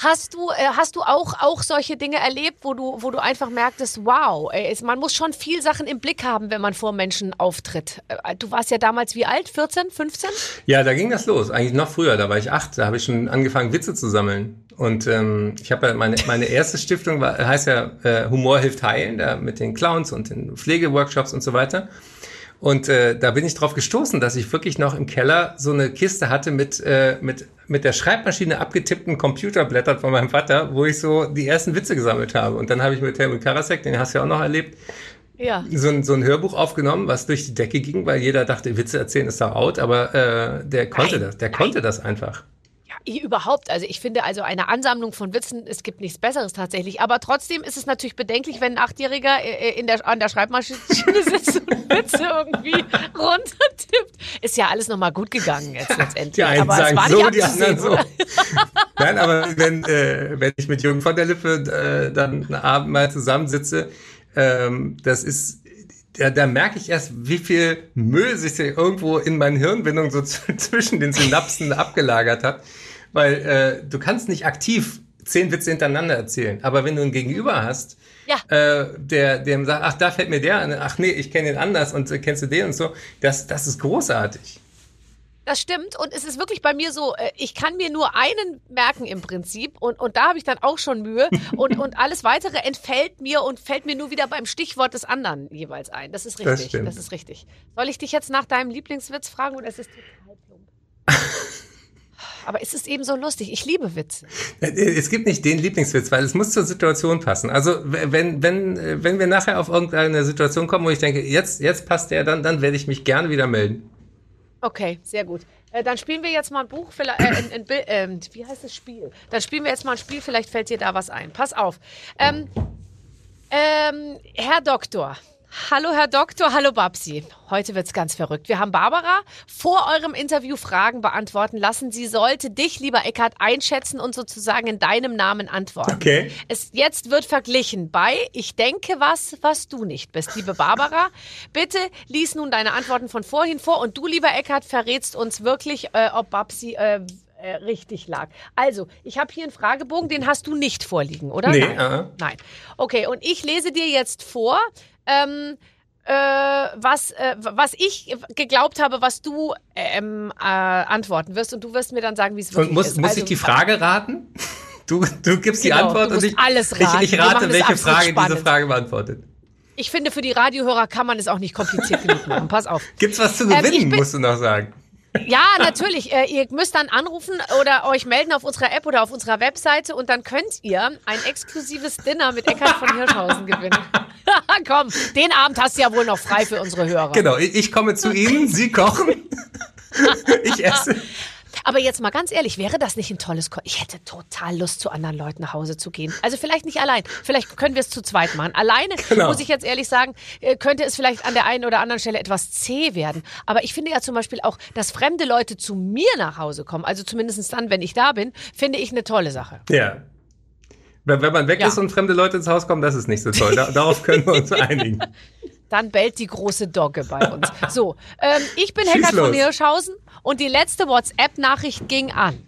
Hast du, äh, hast du auch, auch solche Dinge erlebt, wo du, wo du einfach merktest, wow, ey, man muss schon viel Sachen im Blick haben, wenn man vor Menschen auftritt. Äh, du warst ja damals wie alt? 14, 15? Ja, da ging das los. Eigentlich noch früher, da war ich acht, da habe ich schon angefangen, Witze zu sammeln. Und ähm, ich habe ja meine, meine erste Stiftung war, heißt ja äh, Humor hilft heilen, da mit den Clowns und den Pflegeworkshops und so weiter. Und äh, da bin ich drauf gestoßen, dass ich wirklich noch im Keller so eine Kiste hatte mit, äh, mit, mit der Schreibmaschine abgetippten Computerblättern von meinem Vater, wo ich so die ersten Witze gesammelt habe. Und dann habe ich mit Helmut Karasek, den hast du ja auch noch erlebt, ja. so, ein, so ein Hörbuch aufgenommen, was durch die Decke ging, weil jeder dachte, Witze erzählen ist doch out, aber äh, der konnte nein, das, der nein. konnte das einfach. Überhaupt, also ich finde also eine Ansammlung von Witzen, es gibt nichts Besseres tatsächlich. Aber trotzdem ist es natürlich bedenklich, wenn ein Achtjähriger äh, äh, in der, an der Schreibmaschine (laughs) sitzt und Witze irgendwie runtertippt. Ist ja alles nochmal gut gegangen jetzt letztendlich. Die einen aber sagen so, die anderen so. (laughs) Nein, aber wenn, äh, wenn ich mit Jürgen von der Lippe äh, dann einen Abend mal zusammensitze, ähm, das ist da, da merke ich erst, wie viel Müll sich irgendwo in meinen Hirnbindungen so (laughs) zwischen den Synapsen abgelagert hat. Weil äh, du kannst nicht aktiv zehn Witze hintereinander erzählen. Aber wenn du einen Gegenüber hast, ja. äh, der dem sagt, ach, da fällt mir der an, ach nee, ich kenne den anders und äh, kennst du den und so, das, das ist großartig. Das stimmt und es ist wirklich bei mir so, äh, ich kann mir nur einen merken im Prinzip und, und da habe ich dann auch schon Mühe (laughs) und, und alles weitere entfällt mir und fällt mir nur wieder beim Stichwort des anderen jeweils ein. Das ist richtig, das, das ist richtig. Soll ich dich jetzt nach deinem Lieblingswitz fragen oder ist es total plump? (laughs) Aber es ist eben so lustig. Ich liebe Witze. Es gibt nicht den Lieblingswitz, weil es muss zur Situation passen. Also wenn, wenn, wenn wir nachher auf irgendeine Situation kommen, wo ich denke, jetzt, jetzt passt der, dann, dann werde ich mich gerne wieder melden. Okay, sehr gut. Äh, dann spielen wir jetzt mal ein Buch, vielleicht, äh, ein, ein, äh, wie heißt das Spiel? Dann spielen wir jetzt mal ein Spiel, vielleicht fällt dir da was ein. Pass auf. Ähm, ähm, Herr Doktor, Hallo Herr Doktor, hallo Babsi. Heute wird's ganz verrückt. Wir haben Barbara vor eurem Interview Fragen beantworten lassen. Sie sollte dich, lieber Eckhardt, einschätzen und sozusagen in deinem Namen antworten. Okay. Es jetzt wird verglichen bei Ich denke was, was du nicht bist. Liebe Barbara, bitte lies nun deine Antworten von vorhin vor und du, lieber Eckhardt, verrätst uns wirklich, äh, ob Babsi äh, äh, richtig lag. Also, ich habe hier einen Fragebogen, den hast du nicht vorliegen, oder? Nee. Nein. Uh. Nein. Okay, und ich lese dir jetzt vor, ähm, äh, was, äh, was ich geglaubt habe, was du ähm, äh, antworten wirst. Und du wirst mir dann sagen, wie es wirklich muss, ist. Muss also, ich die Frage raten? Du, du gibst genau, die Antwort und ich, alles raten. ich, ich rate, welche Frage spannend. diese Frage beantwortet. Ich finde, für die Radiohörer kann man es auch nicht kompliziert genug machen. (laughs) Pass auf. Gibt's was zu gewinnen, ähm, bin, musst du noch sagen. Ja, natürlich. Äh, ihr müsst dann anrufen oder euch melden auf unserer App oder auf unserer Webseite und dann könnt ihr ein exklusives Dinner mit Eckart von Hirschhausen gewinnen. (laughs) (laughs) Komm, den Abend hast du ja wohl noch frei für unsere Hörer. Genau, ich komme zu Ihnen, Sie kochen, (laughs) ich esse. Aber jetzt mal ganz ehrlich, wäre das nicht ein tolles Ko Ich hätte total Lust, zu anderen Leuten nach Hause zu gehen. Also vielleicht nicht allein. Vielleicht können wir es zu zweit machen. Alleine, Genau. muss ich jetzt ehrlich sagen, äh, könnte es vielleicht an der einen oder anderen Stelle etwas zäh werden. Aber ich finde ja zum Beispiel auch, dass fremde Leute zu mir nach Hause kommen, also zumindest dann, wenn ich da bin, finde ich eine tolle Sache. Ja. Wenn, man weg Ja. ist und fremde Leute ins Haus kommen, das ist nicht so toll. Da, darauf können wir uns (laughs) einigen. Dann bellt die große Dogge bei uns. So, ähm, ich bin Heckert von. Hirschhausen und die letzte WhatsApp-Nachricht ging an.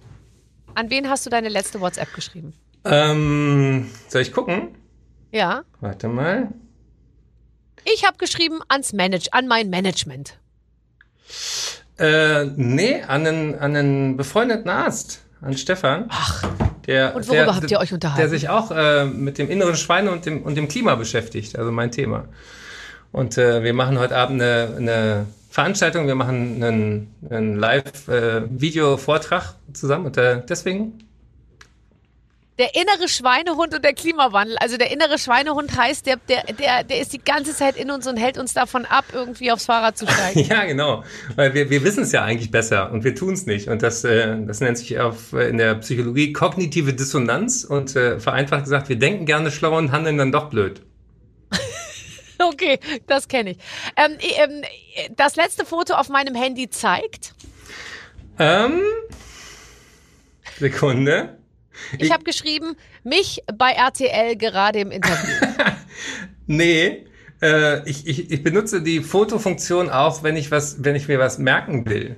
An wen hast du deine letzte WhatsApp geschrieben? Ähm, soll ich gucken? Ja. Warte mal. Ich habe geschrieben ans Manage, an mein Management. Äh, nee, an einen, an einen befreundeten Arzt, an Stefan. Ach, Der, Und worüber der, habt ihr euch unterhalten? Der sich auch äh, mit dem inneren Schweine und dem, und dem Klima beschäftigt, also mein Thema. Und äh, wir machen heute Abend eine, eine Veranstaltung, wir machen einen, einen Live-Video-Vortrag zusammen und äh, deswegen der innere Schweinehund und der Klimawandel. Also der innere Schweinehund heißt, der, der, der, der ist die ganze Zeit in uns und hält uns davon ab, irgendwie aufs Fahrrad zu steigen. (laughs) Ja, genau. Weil wir, wir wissen es ja eigentlich besser und wir tun es nicht. Und das, äh, das nennt sich auf, äh, in der Psychologie kognitive Dissonanz. Und äh, vereinfacht gesagt, wir denken gerne schlau und handeln dann doch blöd. (laughs) Okay, das kenne ich. Ähm, ähm, das letzte Foto auf meinem Handy zeigt, Ähm, Sekunde. Ich habe geschrieben, mich bei RTL gerade im Interview. (laughs) Nee, äh, ich, ich, ich benutze die Fotofunktion auch, wenn ich was, wenn ich mir was merken will.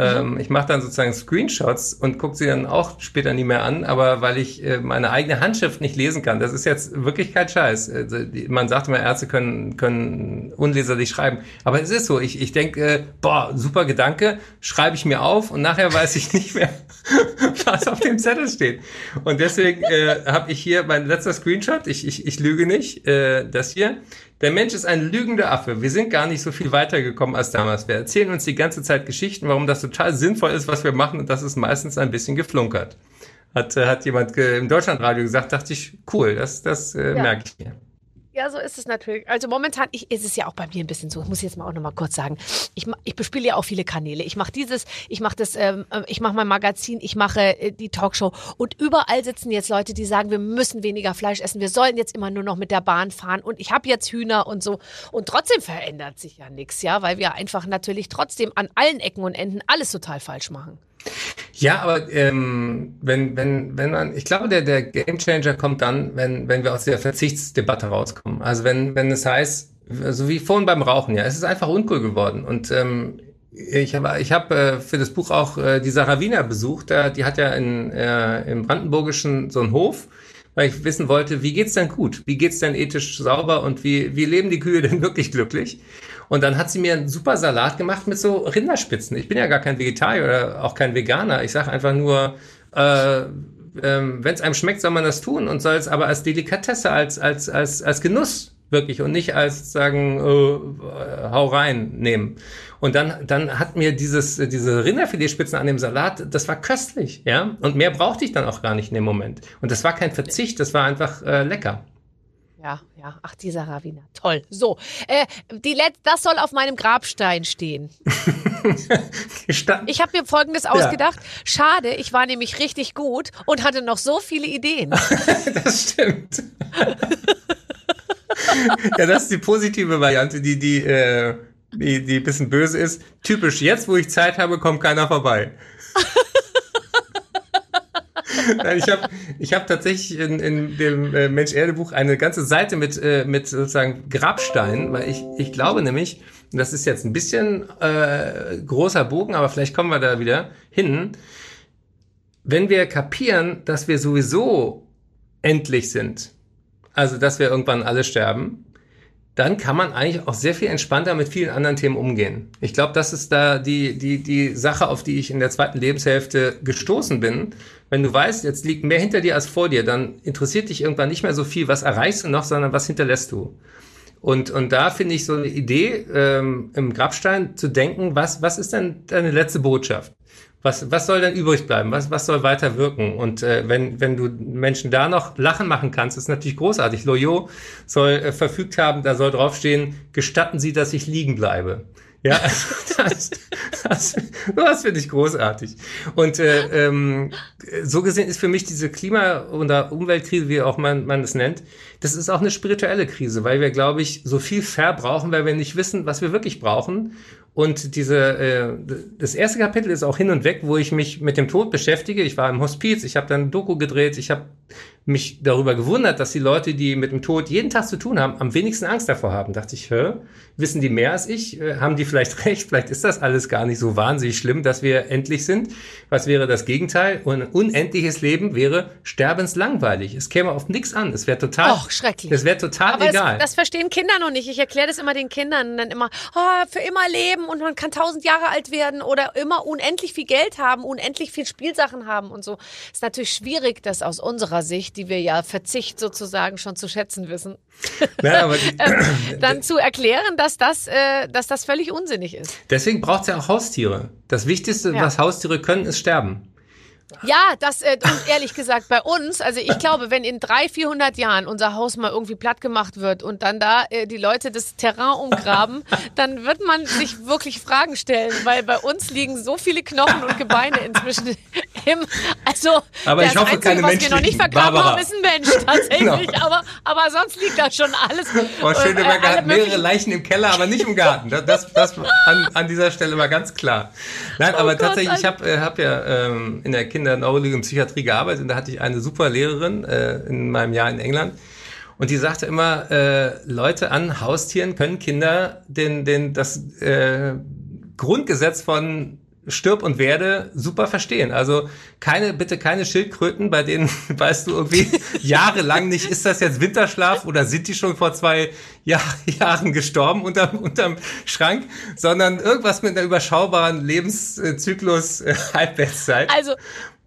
Ähm, ich mache dann sozusagen Screenshots und gucke sie dann auch später nie mehr an, aber weil ich äh, meine eigene Handschrift nicht lesen kann. Das ist jetzt wirklich kein Scheiß. Also, die, man sagt immer, Ärzte können, können unleserlich schreiben. Aber es ist so. Ich, ich denke, äh, boah, super Gedanke, schreibe ich mir auf und nachher (laughs) weiß ich nicht mehr, (laughs) was auf dem Zettel steht. Und deswegen äh, habe ich hier mein letzter Screenshot, ich, ich, ich lüge nicht, äh, das hier. Der Mensch ist ein lügender Affe. Wir sind gar nicht so viel weitergekommen als damals. Wir erzählen uns die ganze Zeit Geschichten, warum das total sinnvoll ist, was wir machen und das ist meistens ein bisschen geflunkert. Hat, äh, hat jemand im Deutschlandradio gesagt, dachte ich, cool, das, das äh, Ja. merke ich mir. Ja, so ist es natürlich. Also momentan ich, ist es ja auch bei mir ein bisschen so. Ich muss jetzt mal auch noch mal kurz sagen. Ich, ich bespiele ja auch viele Kanäle. Ich mache dieses, ich mache das, ähm, äh, ich mache mein Magazin, ich mache äh, die Talkshow und überall sitzen jetzt Leute, die sagen, wir müssen weniger Fleisch essen, wir sollen jetzt immer nur noch mit der Bahn fahren und ich habe jetzt Hühner und so. Und trotzdem verändert sich ja nichts, ja, weil wir einfach natürlich trotzdem an allen Ecken und Enden alles total falsch machen. Ja, aber ähm, wenn, wenn, wenn man, ich glaube, der, der Gamechanger kommt dann, wenn, wenn wir aus der Verzichtsdebatte rauskommen. Also wenn, wenn es heißt, so wie vorhin beim Rauchen, ja, es ist einfach uncool geworden. Und ähm, ich habe ich hab, äh, für das Buch auch äh, die Sarah Wiener besucht. Da, die hat ja in, äh, im Brandenburgischen so einen Hof, weil ich wissen wollte, wie geht's denn gut? Wie geht's denn ethisch sauber und wie, wie leben die Kühe denn wirklich glücklich? Und dann hat sie mir einen super Salat gemacht mit so Rinderspitzen. Ich bin ja gar kein Vegetarier oder auch kein Veganer. Ich sage einfach nur, äh, ähm, wenn es einem schmeckt, soll man das tun und soll es aber als Delikatesse, als, als, als, als Genuss wirklich und nicht als sagen, äh, hau rein nehmen. Und dann, dann hat mir dieses, diese Rinderfiletspitzen an dem Salat, das war köstlich, ja. Und mehr brauchte ich dann auch gar nicht in dem Moment. Und das war kein Verzicht, das war einfach äh, lecker. Ja, ja. Ach, dieser Ravina. Toll. So, äh, die Let das soll auf meinem Grabstein stehen. Ich habe mir Folgendes ausgedacht. Schade, ich war nämlich richtig gut und hatte noch so viele Ideen. (laughs) Das stimmt. ja, das ist die positive Variante, die, die, äh, die, die ein bisschen böse ist. Typisch, jetzt wo ich Zeit habe, kommt keiner vorbei. (laughs) (laughs) Nein, ich habe ich hab tatsächlich in, in dem äh, Mensch-Erde-Buch eine ganze Seite mit, äh, mit sozusagen Grabsteinen, weil ich, ich glaube nämlich, das ist jetzt ein bisschen äh, großer Bogen, aber vielleicht kommen wir da wieder hin, wenn wir kapieren, dass wir sowieso endlich sind, also dass wir irgendwann alle sterben, dann kann man eigentlich auch sehr viel entspannter mit vielen anderen Themen umgehen. Ich glaube, das ist da die, die, die Sache, auf die ich in der zweiten Lebenshälfte gestoßen bin. Wenn du weißt, jetzt liegt mehr hinter dir als vor dir, dann interessiert dich irgendwann nicht mehr so viel, was erreichst du noch, sondern was hinterlässt du. Und, und da finde ich so eine Idee, ähm, im Grabstein zu denken, was, was ist denn deine letzte Botschaft? Was, was soll denn übrig bleiben? Was, was soll weiter wirken? Und äh, wenn, wenn du Menschen da noch lachen machen kannst, ist natürlich großartig. Loyot soll äh, verfügt haben, da soll draufstehen, gestatten Sie, dass ich liegen bleibe. Ja, also (laughs) das, das, das finde ich großartig. Und äh, ähm, so gesehen ist für mich diese Klima- oder Umweltkrise, wie auch man, man es nennt, das ist auch eine spirituelle Krise, weil wir, glaube ich, so viel verbrauchen, weil wir nicht wissen, was wir wirklich brauchen. Und diese, äh, das erste Kapitel ist auch hin und weg, wo ich mich mit dem Tod beschäftige. Ich war im Hospiz, ich habe dann Doku gedreht, ich habe mich darüber gewundert, dass die Leute, die mit dem Tod jeden Tag zu tun haben, am wenigsten Angst davor haben. Dachte ich, hä, wissen die mehr als ich? Äh, haben die vielleicht (laughs) recht? Vielleicht ist das alles gar nicht so wahnsinnig schlimm, dass wir endlich sind. Was wäre das Gegenteil? Und ein unendliches Leben wäre sterbenslangweilig. Es käme auf nichts an. Es wäre total, Och, schrecklich. es wäre total Aber egal. Es, das verstehen Kinder noch nicht. Ich erkläre das immer den Kindern dann immer, oh, für immer leben und man kann tausend Jahre alt werden oder immer unendlich viel Geld haben, unendlich viel Spielsachen haben und so. Ist natürlich schwierig, das aus unserer Sicht, die wir ja Verzicht sozusagen schon zu schätzen wissen, (laughs) Ja, die, (laughs) ähm, dann zu erklären, dass das, äh, dass das völlig unsinnig ist. deswegen braucht es ja auch Haustiere. Das Wichtigste, Ja. was Haustiere können, ist sterben. Ja, das äh, und ehrlich gesagt bei uns, also ich glaube, wenn in drei, 400 Jahren unser Haus mal irgendwie platt gemacht wird und dann da äh, die Leute das Terrain umgraben, (laughs) dann wird man sich wirklich Fragen stellen, weil bei uns liegen so viele Knochen und Gebeine inzwischen (laughs) im, also Aber das ich hoffe, Einzige, keine was wir noch nicht vergraben Barbara. haben, ist ein Mensch (laughs) tatsächlich, Genau. aber aber sonst liegt da schon alles. Boah, äh, Schöneberger alle hat mehrere Leichen im Keller, aber nicht im Garten. Das, das, das an, an dieser Stelle mal ganz klar. Nein, aber Oh Gott, tatsächlich, ich habe äh, hab ja ähm, in der Kinderneurologie und Psychiatrie gearbeitet und da hatte ich eine super Lehrerin äh, in meinem Jahr in England. Und die sagte immer, äh, Leute an Haustieren können Kinder den, den, das äh, Grundgesetz von Stirb und werde super verstehen. Also keine, bitte keine Schildkröten, bei denen (laughs) weißt du irgendwie jahrelang nicht, ist das jetzt Winterschlaf oder sind die schon vor zwei Jahr, Jahren gestorben unterm, unterm Schrank, sondern irgendwas mit einer überschaubaren Lebenszyklus, äh. Also,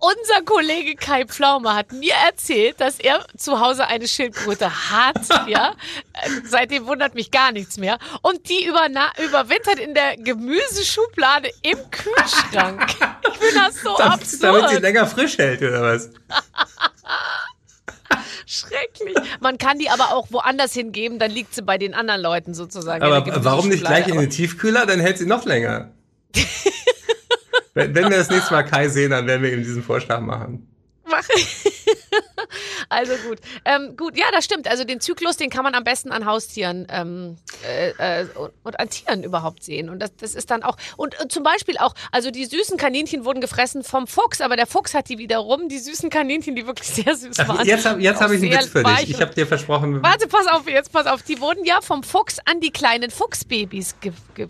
unser Kollege Kai Pflaume hat mir erzählt, dass er zu Hause eine Schildkröte hat, (laughs) ja. Seitdem wundert mich gar nichts mehr. Und die überwintert in der Gemüseschublade im Kühlschrank. (laughs) Ich finde das so damit, damit sie absurd. länger frisch hält, oder was? (laughs) Schrecklich. Man kann die aber auch woanders hingeben, dann liegt sie bei den anderen Leuten sozusagen. Aber warum nicht gleich in den Tiefkühler? Dann hält sie noch länger. Wenn, wenn wir das nächste Mal Kai sehen, dann werden wir ihm diesen Vorschlag machen. Mach- also gut. Ähm, gut, ja, das stimmt. Also den Zyklus, den kann man am besten an Haustieren ähm, äh, äh, und, und an Tieren überhaupt sehen. Und das, das ist dann auch, und, äh, zum Beispiel auch, also die süßen Kaninchen wurden gefressen vom Fuchs, aber der Fuchs hat die wiederum, die süßen Kaninchen, die wirklich (laughs) sehr süß waren. jetzt habe jetzt auch hab ich einen Witz für dich. Ich und- habe dir versprochen, Warte, pass auf, jetzt pass auf. Die wurden ja vom Fuchs an die kleinen Fuchsbabys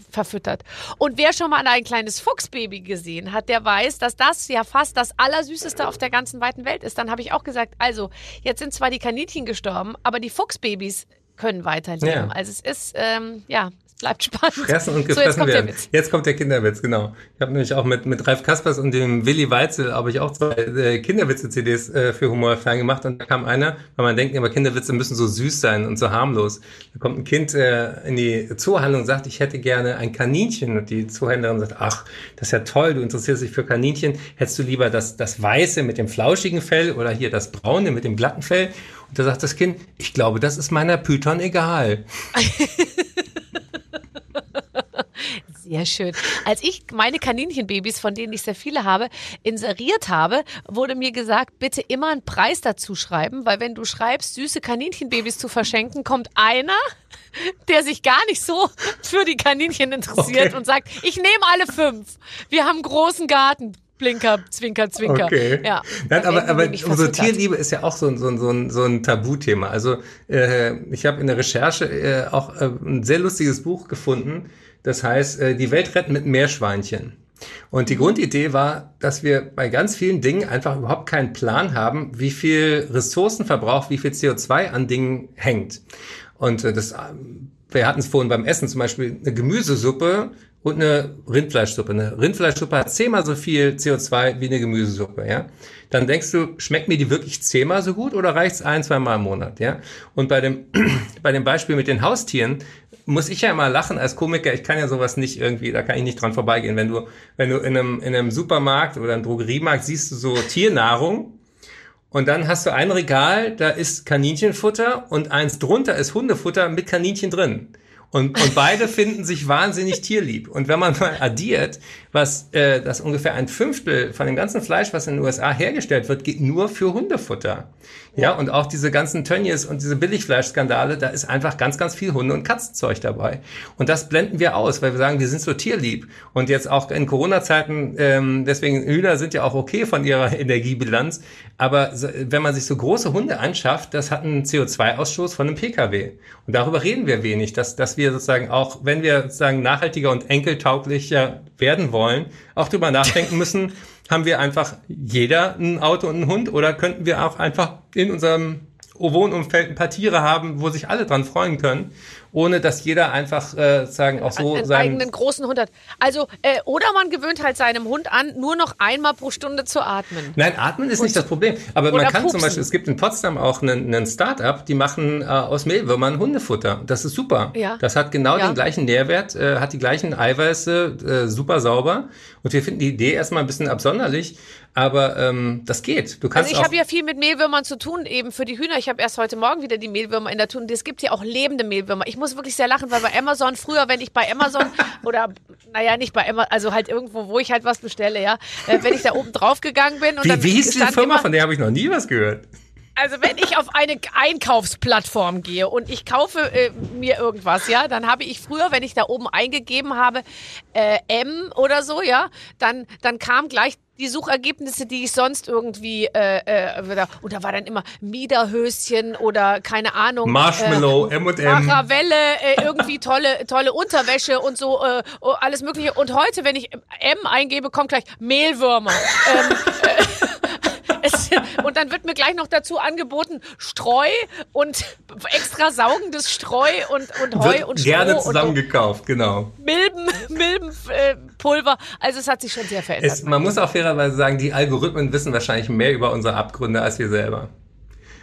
verfüttert. Und wer schon mal ein kleines Fuchsbaby gesehen hat, der weiß, dass das ja fast das Allersüßeste auf der ganzen weiten Welt ist. Dann habe ich auch gesagt, also, jetzt sind zwar die Kaninchen gestorben, aber die Fuchsbabys können weiterleben. Ja. Also es ist, ähm, ja, bleibt spannend. fressen und so, jetzt gefressen kommt werden. der Witz. Jetzt kommt der Kinderwitz, genau. Ich habe nämlich auch mit, mit Ralf Kaspers und dem Willi Weitzel habe ich auch zwei äh, Kinderwitze-CDs äh, für Humorfan gemacht und da kam einer, weil man denkt immer, Kinderwitze müssen so süß sein und so harmlos. Da kommt ein Kind äh, in die Zoohandlung und sagt, ich hätte gerne ein Kaninchen und die Zoohändlerin sagt, ach, das ist ja toll, du interessierst dich für Kaninchen, hättest du lieber das, das Weiße mit dem flauschigen Fell oder hier das Braune mit dem glatten Fell? Und da sagt das Kind, ich glaube, das ist meiner Python egal. (laughs) Sehr schön. Als ich meine Kaninchenbabys, von denen ich sehr viele habe, inseriert habe, wurde mir gesagt, bitte immer einen Preis dazu schreiben, weil wenn du schreibst, süße Kaninchenbabys zu verschenken, kommt einer, der sich gar nicht so für die Kaninchen interessiert Okay. und sagt, ich nehme alle fünf. Wir haben einen großen Garten. Blinker, Zwinker, Zwinker. Okay. Ja. Nein, aber, aber unsere. Tierliebe ist ja auch so, ein- so, ein- so, ein- so ein Tabuthema. Also äh, ich habe in der Recherche äh, auch äh, ein sehr lustiges Buch gefunden. Das heißt, äh, die Welt retten mit Meerschweinchen. Und die Grundidee war, dass wir bei ganz vielen Dingen einfach überhaupt keinen Plan haben, wie viel Ressourcenverbrauch, wie viel CO2 an Dingen hängt. Und äh, das, ähm, wir hatten es vorhin beim Essen zum Beispiel eine Gemüsesuppe und eine Rindfleischsuppe. Eine Rindfleischsuppe hat zehnmal so viel CO2 wie eine Gemüsesuppe, ja. Dann denkst du, schmeckt mir die wirklich zehnmal so gut oder reicht's ein, zweimal im Monat, ja? Und bei dem, (clears throat) bei dem Beispiel mit den Haustieren muss ich ja immer lachen als Komiker. Ich kann ja sowas nicht irgendwie, da kann ich nicht dran vorbeigehen. Wenn du, wenn du in einem, in einem Supermarkt oder einem Drogeriemarkt siehst du so Tiernahrung, und dann hast du ein Regal, da ist Kaninchenfutter und eins drunter ist Hundefutter mit Kaninchen drin. Und, und beide finden sich wahnsinnig tierlieb. Und wenn man mal addiert, was äh, das ungefähr ein Fünftel von dem ganzen Fleisch, was in den USA hergestellt wird, geht nur für Hundefutter. Ja, und auch diese ganzen Tönnies und diese Billigfleischskandale, da ist einfach ganz, ganz viel Hunde- und Katzenzeug dabei. Und das blenden wir aus, weil wir sagen, wir sind so tierlieb. Und jetzt auch in Corona-Zeiten, ähm, deswegen Hühner sind ja auch okay von ihrer (laughs) Energiebilanz. Aber wenn man sich so große Hunde anschafft, das hat einen CO2-Ausstoß von einem Pkw. Und darüber reden wir wenig, dass, dass wir sozusagen auch, wenn wir sozusagen nachhaltiger und enkeltauglicher werden wollen, auch drüber nachdenken (laughs) müssen, haben wir einfach jeder ein Auto und einen Hund oder könnten wir auch einfach in unserem Wohnumfeld ein paar Tiere haben, wo sich alle dran freuen können, ohne dass jeder einfach äh, sagen auch so einen sein eigenen großen Hund hat. Also, äh, oder man gewöhnt halt seinem Hund an, nur noch einmal pro Stunde zu atmen. Nein, atmen ist nicht das Problem. Aber man kann zum pupsen. Beispiel, es gibt in Potsdam auch einen, einen Start-up, die machen äh, aus Mehlwürmern Hundefutter. Das ist super. Ja. Das hat genau Ja. den gleichen Nährwert, äh, hat die gleichen Eiweiße, äh, super sauber. Und wir finden die Idee erstmal ein bisschen absonderlich, aber ähm, das geht. Du kannst Also ich habe ja viel mit Mehlwürmern zu tun, eben für die Hühner. Ich habe erst heute Morgen wieder die Mehlwürmer in der Tun. Es gibt ja auch lebende Mehlwürmer. Ich muss wirklich sehr lachen, weil bei Amazon früher, wenn ich bei Amazon (laughs) oder naja, nicht bei Amazon, also halt irgendwo, wo ich halt was bestelle, ja, äh, wenn ich da oben drauf gegangen bin und wie, dann wie hieß die stand Firma? immer, Von der habe ich noch nie was gehört. Also wenn ich auf eine Einkaufsplattform gehe und ich kaufe äh, mir irgendwas, ja, dann habe ich früher, wenn ich da oben eingegeben habe, äh, M oder so, ja, dann, dann kam gleich die Suchergebnisse, die ich sonst irgendwie, äh, äh, und da war dann immer Miederhöschen oder keine Ahnung. Marshmallow, Äh, M&M. Maravelle, äh, irgendwie tolle, tolle Unterwäsche und so, äh, oh, alles mögliche. Und heute, wenn ich M eingebe, kommt gleich Mehlwürmer. ähm, es, (laughs) und dann wird mir gleich noch dazu angeboten Streu und extra saugendes Streu und, und Heu Wird und Stroh gerne und zusammengekauft, genau. Milben, (laughs) Milbenpulver. Also es hat sich schon sehr verändert. Es, man muss auch fairerweise sagen, die Algorithmen wissen wahrscheinlich mehr über unsere Abgründe als wir selber.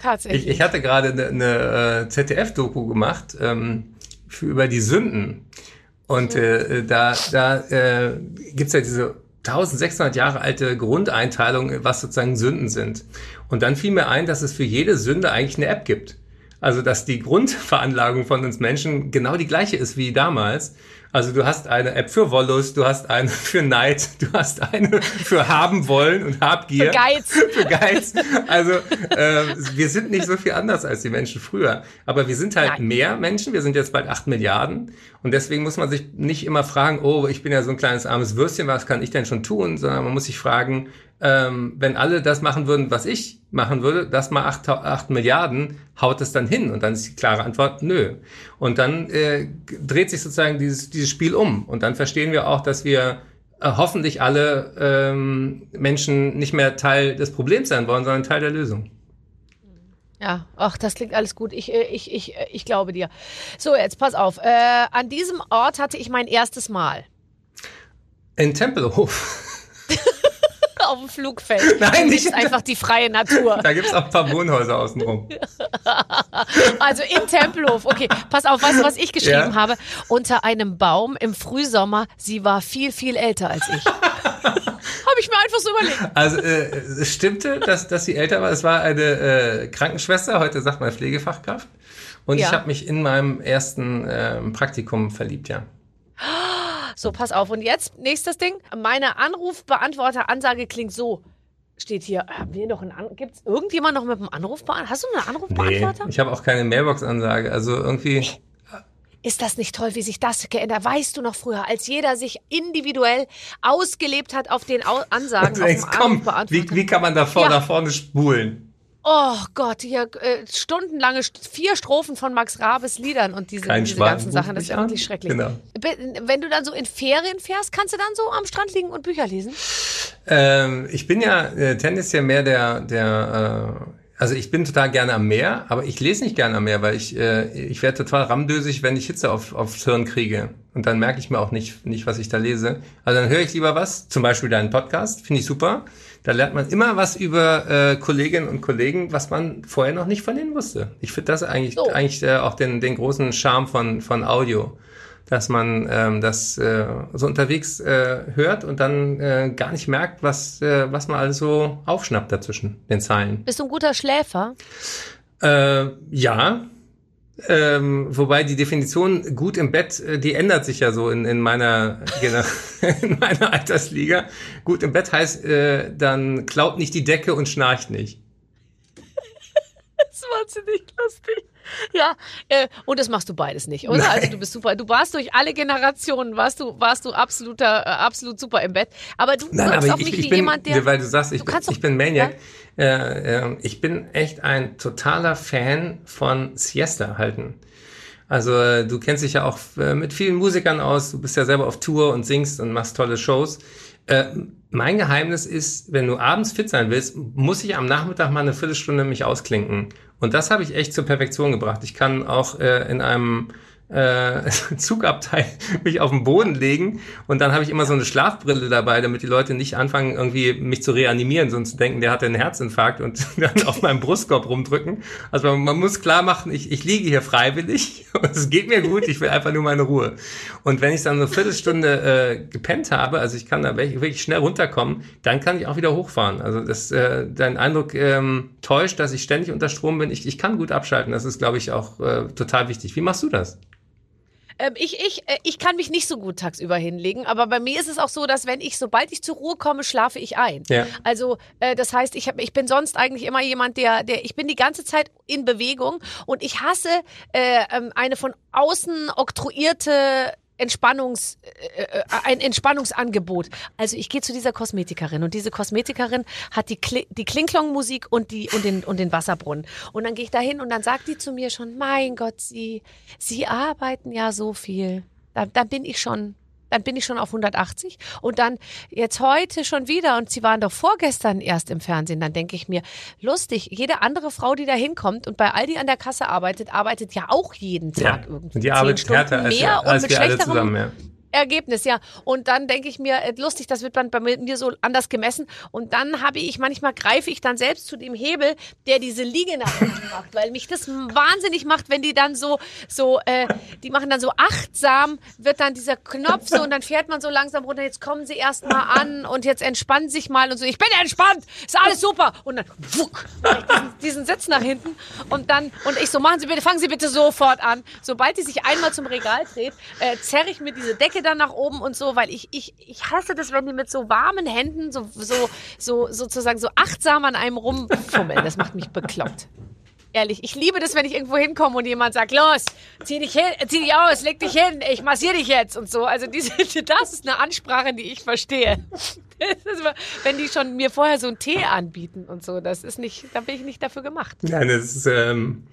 Tatsächlich. Ich, ich hatte gerade eine, eine äh, ZDF-Doku gemacht ähm, für, über die Sünden. Und äh, da, da äh, gibt's ja diese 1600 Jahre alte Grundeinteilung, was sozusagen Sünden sind. Und dann fiel mir ein, dass es für jede Sünde eigentlich eine App gibt. Also, dass die Grundveranlagung von uns Menschen genau die gleiche ist wie damals. Also, du hast eine App für Wollust, du hast eine (laughs) für Neid, du hast eine für haben wollen und Habgier. Für Geiz. (laughs) für Geiz. Also, äh, wir sind nicht so viel anders als die Menschen früher. Aber wir sind halt Nein. mehr Menschen. Wir sind jetzt bald acht Milliarden. Und deswegen muss man sich nicht immer fragen, oh, ich bin ja so ein kleines armes Würstchen, was kann ich denn schon tun? Sondern man muss sich fragen, ähm, wenn alle das machen würden, was ich machen würde, das mal acht, acht Milliarden, haut es dann hin? Und dann ist die klare Antwort, nö. Und dann äh, dreht sich sozusagen dieses, dieses Spiel um. Und dann verstehen wir auch, dass wir äh, hoffentlich alle ähm, Menschen nicht mehr Teil des Problems sein wollen, sondern Teil der Lösung. Ja, ach, das klingt alles gut. Ich, äh, ich, ich, äh, ich glaube dir. So, jetzt pass auf. Äh, an diesem Ort hatte ich mein erstes Mal. In Tempelhof. (laughs) Auf dem Flugfeld. (laughs) Nein, nicht der- einfach die freie Natur. Da gibt's auch ein paar Wohnhäuser außenrum. (laughs) Also in Tempelhof. Okay, pass auf, weißt du, was ich geschrieben Ja. habe? Unter einem Baum im Frühsommer. Sie war viel, viel älter als ich. (laughs) habe ich mir einfach so überlegt. Also äh, es stimmte, dass, dass sie älter war. Es war eine äh, Krankenschwester, heute sagt man Pflegefachkraft. Und Ja. ich habe mich in meinem ersten ähm, Praktikum verliebt, ja. (gasps) So, pass auf. Und jetzt, nächstes Ding. Meine Anrufbeantworter-Ansage klingt so. Steht hier, haben wir noch einen An Gibt's irgendjemand noch mit einem Anrufbeantworter? Hast du einen Nee, Anrufbeantworter? ich habe auch keine Mailbox-Ansage. Also irgendwie. Ist das nicht toll, wie sich das geändert? Weißt du noch früher, als jeder sich individuell ausgelebt hat auf den Au Ansagen auf denkst, dem komm, wie, wie kann man da Ja. nach vorne spulen? Oh Gott, hier äh, stundenlange, st- vier Strophen von Max Rabes Liedern und diese, diese ganzen Sachen. Das ist ja wirklich schrecklich. Genau. Wenn du dann so in Ferien fährst, kannst du dann so am Strand liegen und Bücher lesen? Ähm, ich bin ja äh, tendenziell mehr der, der äh, also ich bin total gerne am Meer, aber ich lese nicht gerne am Meer, weil ich, äh, ich werde total ramdösig, wenn ich Hitze auf, aufs Hirn kriege. Und dann merke ich mir auch nicht, nicht, was ich da lese. Also dann höre ich lieber was, zum Beispiel deinen Podcast, finde ich super. Da lernt man immer was über äh, Kolleginnen und Kollegen, was man vorher noch nicht von denen wusste. Ich finde das eigentlich, So. eigentlich äh, auch den, den großen Charme von, von Audio dass man ähm, das äh, so unterwegs äh, hört und dann äh, gar nicht merkt, was, äh, was man alles so aufschnappt dazwischen den Zeilen. Bist du ein guter Schläfer? Äh, ja, Ähm, wobei die Definition gut im Bett, äh, die ändert sich ja so in, in meiner (laughs) in meiner Altersliga. Gut im Bett heißt, äh, dann klaut nicht die Decke und schnarcht nicht. (laughs) Das ist wahnsinnig lustig. (laughs) Ja, äh, und das machst du beides nicht, oder? Nein. Also du bist super. Du warst durch alle Generationen, warst du, warst du absoluter, äh, absolut super im Bett. Aber du Nein, wirkst aber auf ich, mich ich wie bin, jemand, der. weil du sagst, ich, Du bin, ich bin Maniac. Äh, äh, ich bin echt ein totaler Fan von Siesta halten. Also äh, du kennst dich ja auch äh, mit vielen Musikern aus. Du bist ja selber auf Tour und singst und machst tolle Shows. Äh, mein Geheimnis ist, wenn du abends fit sein willst, muss ich am Nachmittag mal eine Viertelstunde mich ausklinken. Und das habe ich echt zur Perfektion gebracht. Ich kann auch äh, in einem äh, (laughs) Zugabteil mich auf den Boden legen und dann habe ich immer so eine Schlafbrille dabei, damit die Leute nicht anfangen, irgendwie mich zu reanimieren, sonst denken, der hatte einen Herzinfarkt und (laughs) dann auf meinem Brustkorb rumdrücken. Also man, man muss klar machen, ich, ich liege hier freiwillig (laughs) und es geht mir gut, ich will einfach nur meine Ruhe. Und wenn ich dann eine Viertelstunde äh, gepennt habe, also ich kann da wirklich schnell runterkommen, dann kann ich auch wieder hochfahren. Also das, äh, dein Eindruck ähm, täuscht, dass ich ständig unter Strom bin. Ich, ich kann gut abschalten, das ist, glaube ich, auch äh, total wichtig. Wie machst du das? Ähm, ich, ich, äh, ich kann mich nicht so gut tagsüber hinlegen, aber bei mir ist es auch so, dass wenn ich, sobald ich zur Ruhe komme, schlafe ich ein. Ja. Also äh, das heißt, ich, hab, ich bin sonst eigentlich immer jemand, der, der, ich bin die ganze Zeit in Bewegung und ich hasse äh, ähm, eine von außen oktroyierte Entspannungs, äh, äh, ein Entspannungsangebot. Also ich gehe zu dieser Kosmetikerin und diese Kosmetikerin hat die, Kli die Klingklong-Musik und, die, und, den, und den Wasserbrunnen. Und dann gehe ich da hin und dann sagt die zu mir schon, mein Gott, Sie, Sie arbeiten ja so viel. Da, dann bin ich schon, dann bin ich schon auf 180 und dann jetzt heute schon wieder und Sie waren doch vorgestern erst im Fernsehen. Dann denke ich mir, lustig, jede andere Frau, die da hinkommt und bei Aldi an der Kasse arbeitet, arbeitet ja auch jeden Tag irgendwie. Und die arbeitet härter als, mehr als mit wir alle zusammen. Ja. Ergebnis, ja. Und dann denke ich mir, äh, lustig, das wird bei mir so anders gemessen. Und dann habe ich, manchmal greife ich dann selbst zu dem Hebel, der diese Liege nach unten (laughs) macht, weil mich das wahnsinnig macht, wenn die dann so, so, äh, die machen dann so achtsam, wird dann dieser Knopf so und dann fährt man so langsam runter, jetzt kommen sie erst mal an und jetzt entspannen sich mal und so, ich bin entspannt, ist alles super. Und dann, wuck, diesen, diesen Sitz nach hinten und dann, und ich so, machen Sie bitte, fangen Sie bitte sofort an. Sobald die sich einmal zum Regal dreht, äh, zerre ich mir diese Decke dann nach oben und so, weil ich, ich, ich hasse das, wenn die mit so warmen Händen so, so, so, sozusagen so achtsam an einem rumfummeln. Das macht mich bekloppt. Ehrlich, ich liebe das, wenn ich irgendwo hinkomme und jemand sagt, los, zieh dich hin, zieh dich aus, leg dich hin, ich massiere dich jetzt und so. Also diese, (laughs) das ist eine Ansprache, die ich verstehe. Ist, wenn die schon mir vorher so einen Tee anbieten und so, das ist nicht, da bin ich nicht dafür gemacht. Nein, das ist, ähm,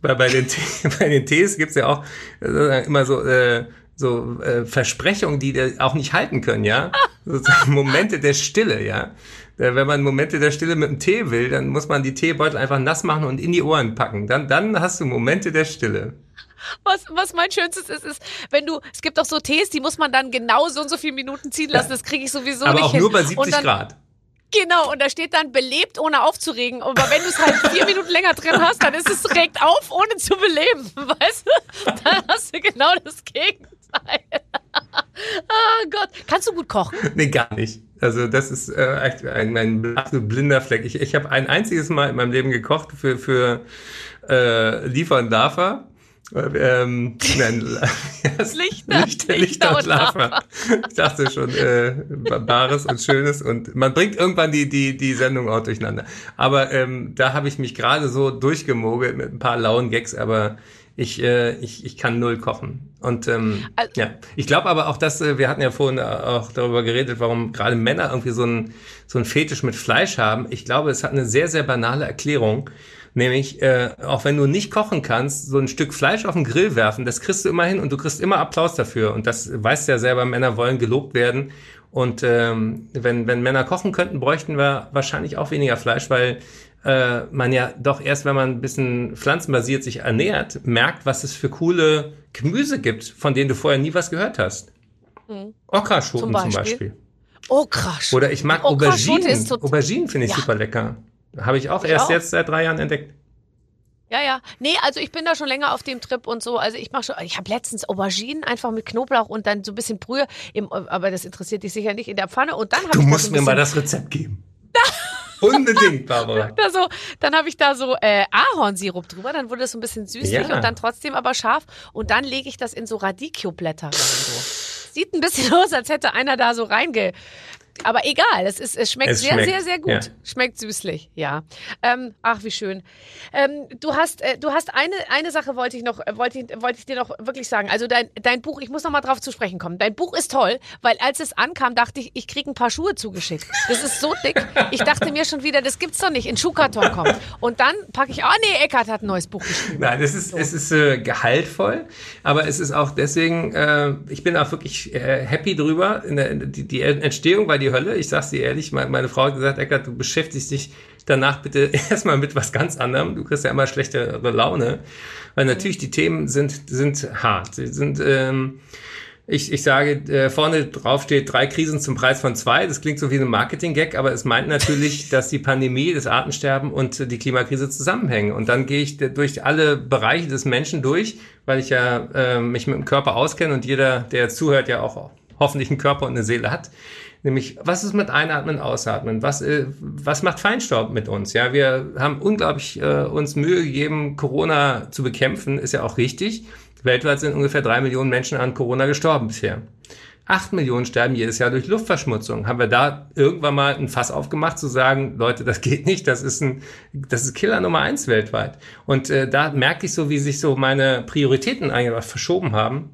bei, bei, den, (laughs) bei den Tees gibt's ja auch äh, immer so, äh, so äh, Versprechungen, die die auch nicht halten können, ja? (laughs) Sozusagen Momente der Stille, ja? Äh, Wenn man Momente der Stille mit dem Tee will, dann muss man die Teebeutel einfach nass machen und in die Ohren packen. Dann, dann hast du Momente der Stille. Was, was mein Schönstes ist, ist, wenn du, es gibt auch so Tees, die muss man dann genau so und so viele Minuten ziehen lassen, das kriege ich sowieso Aber nicht auch hin. nur bei Und 70 dann, Grad. Genau, und da steht dann belebt, ohne aufzuregen. Aber wenn du es halt vier Minuten länger drin hast, dann ist es regt auf, ohne zu beleben. (laughs) Weißt du? Dann hast du genau das Gegenteil. Oh (laughs) Gott. Kannst du gut kochen? Nee, gar nicht. Also das ist äh, echt ein, ein absolut blinder Fleck. Ich, ich habe ein einziges Mal in meinem Leben gekocht für, für äh, Liefer und. Äh, Ähm, nein, (laughs) Lichter, Lichter, Lichter Lichter und und Lava. Ich dachte schon, äh, Bares und Schönes und man bringt irgendwann die, die, die Sendung auch durcheinander. Aber ähm, da habe ich mich gerade so durchgemogelt mit ein paar lauen Gags, aber ich, äh, ich, ich kann null kochen. Und ähm, Also- ja, ich glaube aber auch, dass äh, wir hatten ja vorhin auch darüber geredet, warum gerade Männer irgendwie so ein so ein Fetisch mit Fleisch haben. Ich glaube, es hat eine sehr sehr banale Erklärung, nämlich äh, auch wenn du nicht kochen kannst, so ein Stück Fleisch auf den Grill werfen, das kriegst du immer hin und du kriegst immer Applaus dafür. Und das weißt du ja selber, Männer wollen gelobt werden. Und ähm, wenn wenn Männer kochen könnten, bräuchten wir wahrscheinlich auch weniger Fleisch, weil äh, man ja doch erst, wenn man ein bisschen pflanzenbasiert sich ernährt, merkt, was es für coole Gemüse gibt, von denen du vorher nie was gehört hast. Okraschoten Zum zum Beispiel. Beispiel? Oh, krass. Oder ich mag Auberginen. Auberginen finde ich Ja. super lecker. Habe ich auch Ich erst auch. jetzt seit drei Jahren entdeckt. Ja, ja. Nee, also ich bin da schon länger auf dem Trip und so. Also ich mache schon, ich habe letztens Auberginen einfach mit Knoblauch und dann so ein bisschen Brühe, im, aber das interessiert dich sicher nicht in der Pfanne. Und dann Du musst mir mal das Rezept geben. Unbedingt, Barbara. da so, dann habe ich da so äh, Ahornsirup drüber, dann wurde es so ein bisschen süßlich Ja. und dann trotzdem aber scharf. Und dann lege ich das in so Radicchio-Blätter rein. So. Sieht ein bisschen (laughs) aus, als hätte einer da so reinge... Aber egal, es, ist, es schmeckt Es sehr, schmeckt, sehr, sehr gut. ja. Schmeckt süßlich, ja. Ähm, ach, wie schön. Ähm, du hast, äh, du hast eine, eine Sache wollte ich noch, äh, wollte ich, wollte ich dir noch wirklich sagen. Also dein, dein Buch, ich muss noch mal drauf zu sprechen kommen. Dein Buch ist toll, weil als es ankam, dachte ich, ich kriege ein paar Schuhe zugeschickt. Das ist so dick. Ich dachte mir schon wieder, das gibt's doch nicht. In Schuhkarton kommt. Und dann packe ich, oh nee, Eckart hat ein neues Buch geschrieben. Nein, es ist, es ist äh, gehaltvoll, aber es ist auch deswegen, äh, ich bin auch wirklich äh, happy drüber. In der, in die, die Entstehung war die Hölle. Ich sag's dir ehrlich, meine, Frau hat gesagt, Eckart, du beschäftigst dich danach bitte (laughs) erstmal mit was ganz anderem. Du kriegst ja immer schlechtere Laune. Weil natürlich die Themen sind, sind hart. Sie sind, ähm, ich, ich sage, äh, vorne drauf steht drei Krisen zum Preis von zwei. Das klingt so wie ein Marketing-Gag, aber es meint natürlich, (laughs) dass die Pandemie, das Artensterben und die Klimakrise zusammenhängen. Und dann gehe ich durch alle Bereiche des Menschen durch, weil ich ja äh, mich mit dem Körper auskenne und jeder, der zuhört, ja auch hoffentlich einen Körper und eine Seele hat. Nämlich, was ist mit Einatmen, Ausatmen? Was, äh, was macht Feinstaub mit uns? Ja, wir haben unglaublich äh, uns Mühe gegeben, Corona zu bekämpfen, ist ja auch richtig. Weltweit sind ungefähr drei Millionen Menschen an Corona gestorben bisher. Acht Millionen sterben jedes Jahr durch Luftverschmutzung. Haben wir da irgendwann mal ein Fass aufgemacht, zu sagen, Leute, das geht nicht, das ist ein, das ist Killer Nummer eins weltweit. Und äh, da merke ich so, wie sich so meine Prioritäten einfach verschoben haben.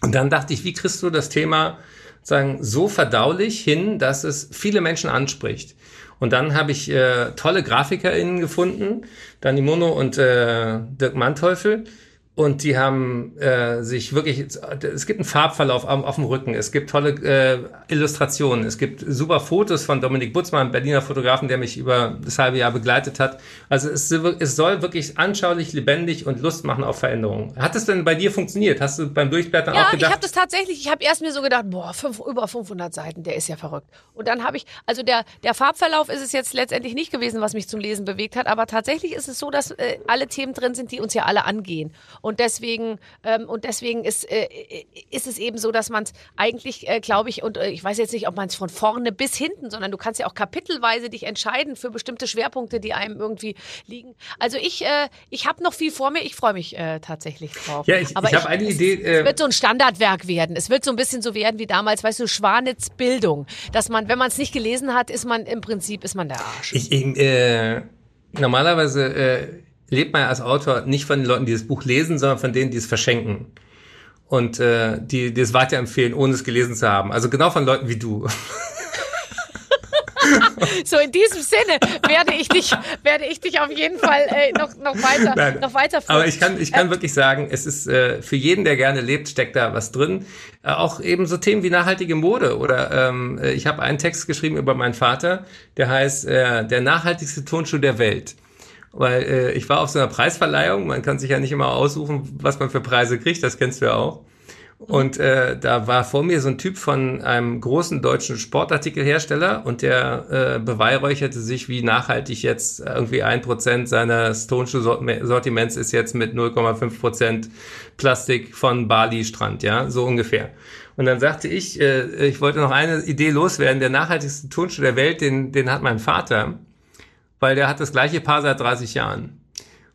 Und dann dachte ich, wie kriegst du das Thema sagen so verdaulich hin, dass es viele Menschen anspricht? Und dann habe ich äh, tolle GrafikerInnen gefunden, Dani Mono und äh, Dirk Manteuffel. Und die haben äh, sich wirklich, es gibt einen Farbverlauf auf, auf dem Rücken, es gibt tolle äh, Illustrationen, es gibt super Fotos von Dominik Butzmann, Berliner Fotografen, der mich über das halbe Jahr begleitet hat. Also es, es soll wirklich anschaulich, lebendig und Lust machen auf Veränderungen. Hat es denn bei dir funktioniert? Hast du beim Durchblättern auch Ja, ich gedacht? habe das tatsächlich, ich habe erst mir so gedacht, boah, fünf, über 500 Seiten, der ist ja verrückt. Und dann habe ich, also der, der Farbverlauf ist es jetzt letztendlich nicht gewesen, was mich zum Lesen bewegt hat, aber tatsächlich ist es so, dass äh, alle Themen drin sind, die uns ja alle angehen. Und deswegen, ähm, und deswegen ist, äh, ist es eben so, dass man es eigentlich, äh, glaube ich, und äh, ich weiß jetzt nicht, ob man es von vorne bis hinten, sondern du kannst ja auch kapitelweise dich entscheiden für bestimmte Schwerpunkte, die einem irgendwie liegen. Also ich, äh, ich habe noch viel vor mir, ich freue mich äh, tatsächlich drauf. Ja, ich- Aber ich hab eine es- Idee, Es äh, wird so ein Standardwerk werden. Es wird so ein bisschen so werden wie damals, weißt du, Schwanitz Bildung. Dass man, wenn man es nicht gelesen hat, ist man im Prinzip, ist man der Arsch. Ich, ich, äh, normalerweise äh, lebt man ja als Autor nicht von den Leuten, die das Buch lesen, sondern von denen, die es verschenken. Und äh, die, die es weiterempfehlen, ohne es gelesen zu haben. Also genau von Leuten wie du. (laughs) So in diesem Sinne werde ich dich, werde ich dich auf jeden Fall äh, noch, noch weiter, Nein, noch weiterführen. Aber ich kann, ich kann wirklich sagen, es ist äh, für jeden, der gerne lebt, steckt da was drin. Äh, auch eben so Themen wie nachhaltige Mode oder ähm, äh, ich habe einen Text geschrieben über meinen Vater, der heißt äh, der nachhaltigste Turnschuh der Welt. Weil äh, ich war auf so einer Preisverleihung, man kann sich ja nicht immer aussuchen, was man für Preise kriegt, das kennst du ja auch. Und äh, da war vor mir so ein Typ von einem großen deutschen Sportartikelhersteller und der äh, beweihräucherte sich, wie nachhaltig jetzt irgendwie ein Prozent seines Tonschuhsortiments ist jetzt mit 0,5 Prozent Plastik von Bali Strand, ja, so ungefähr. Und dann sagte ich, äh, ich wollte noch eine Idee loswerden, der nachhaltigste Tonschuh der Welt, den, den hat mein Vater, weil der hat das gleiche Paar seit 30 Jahren.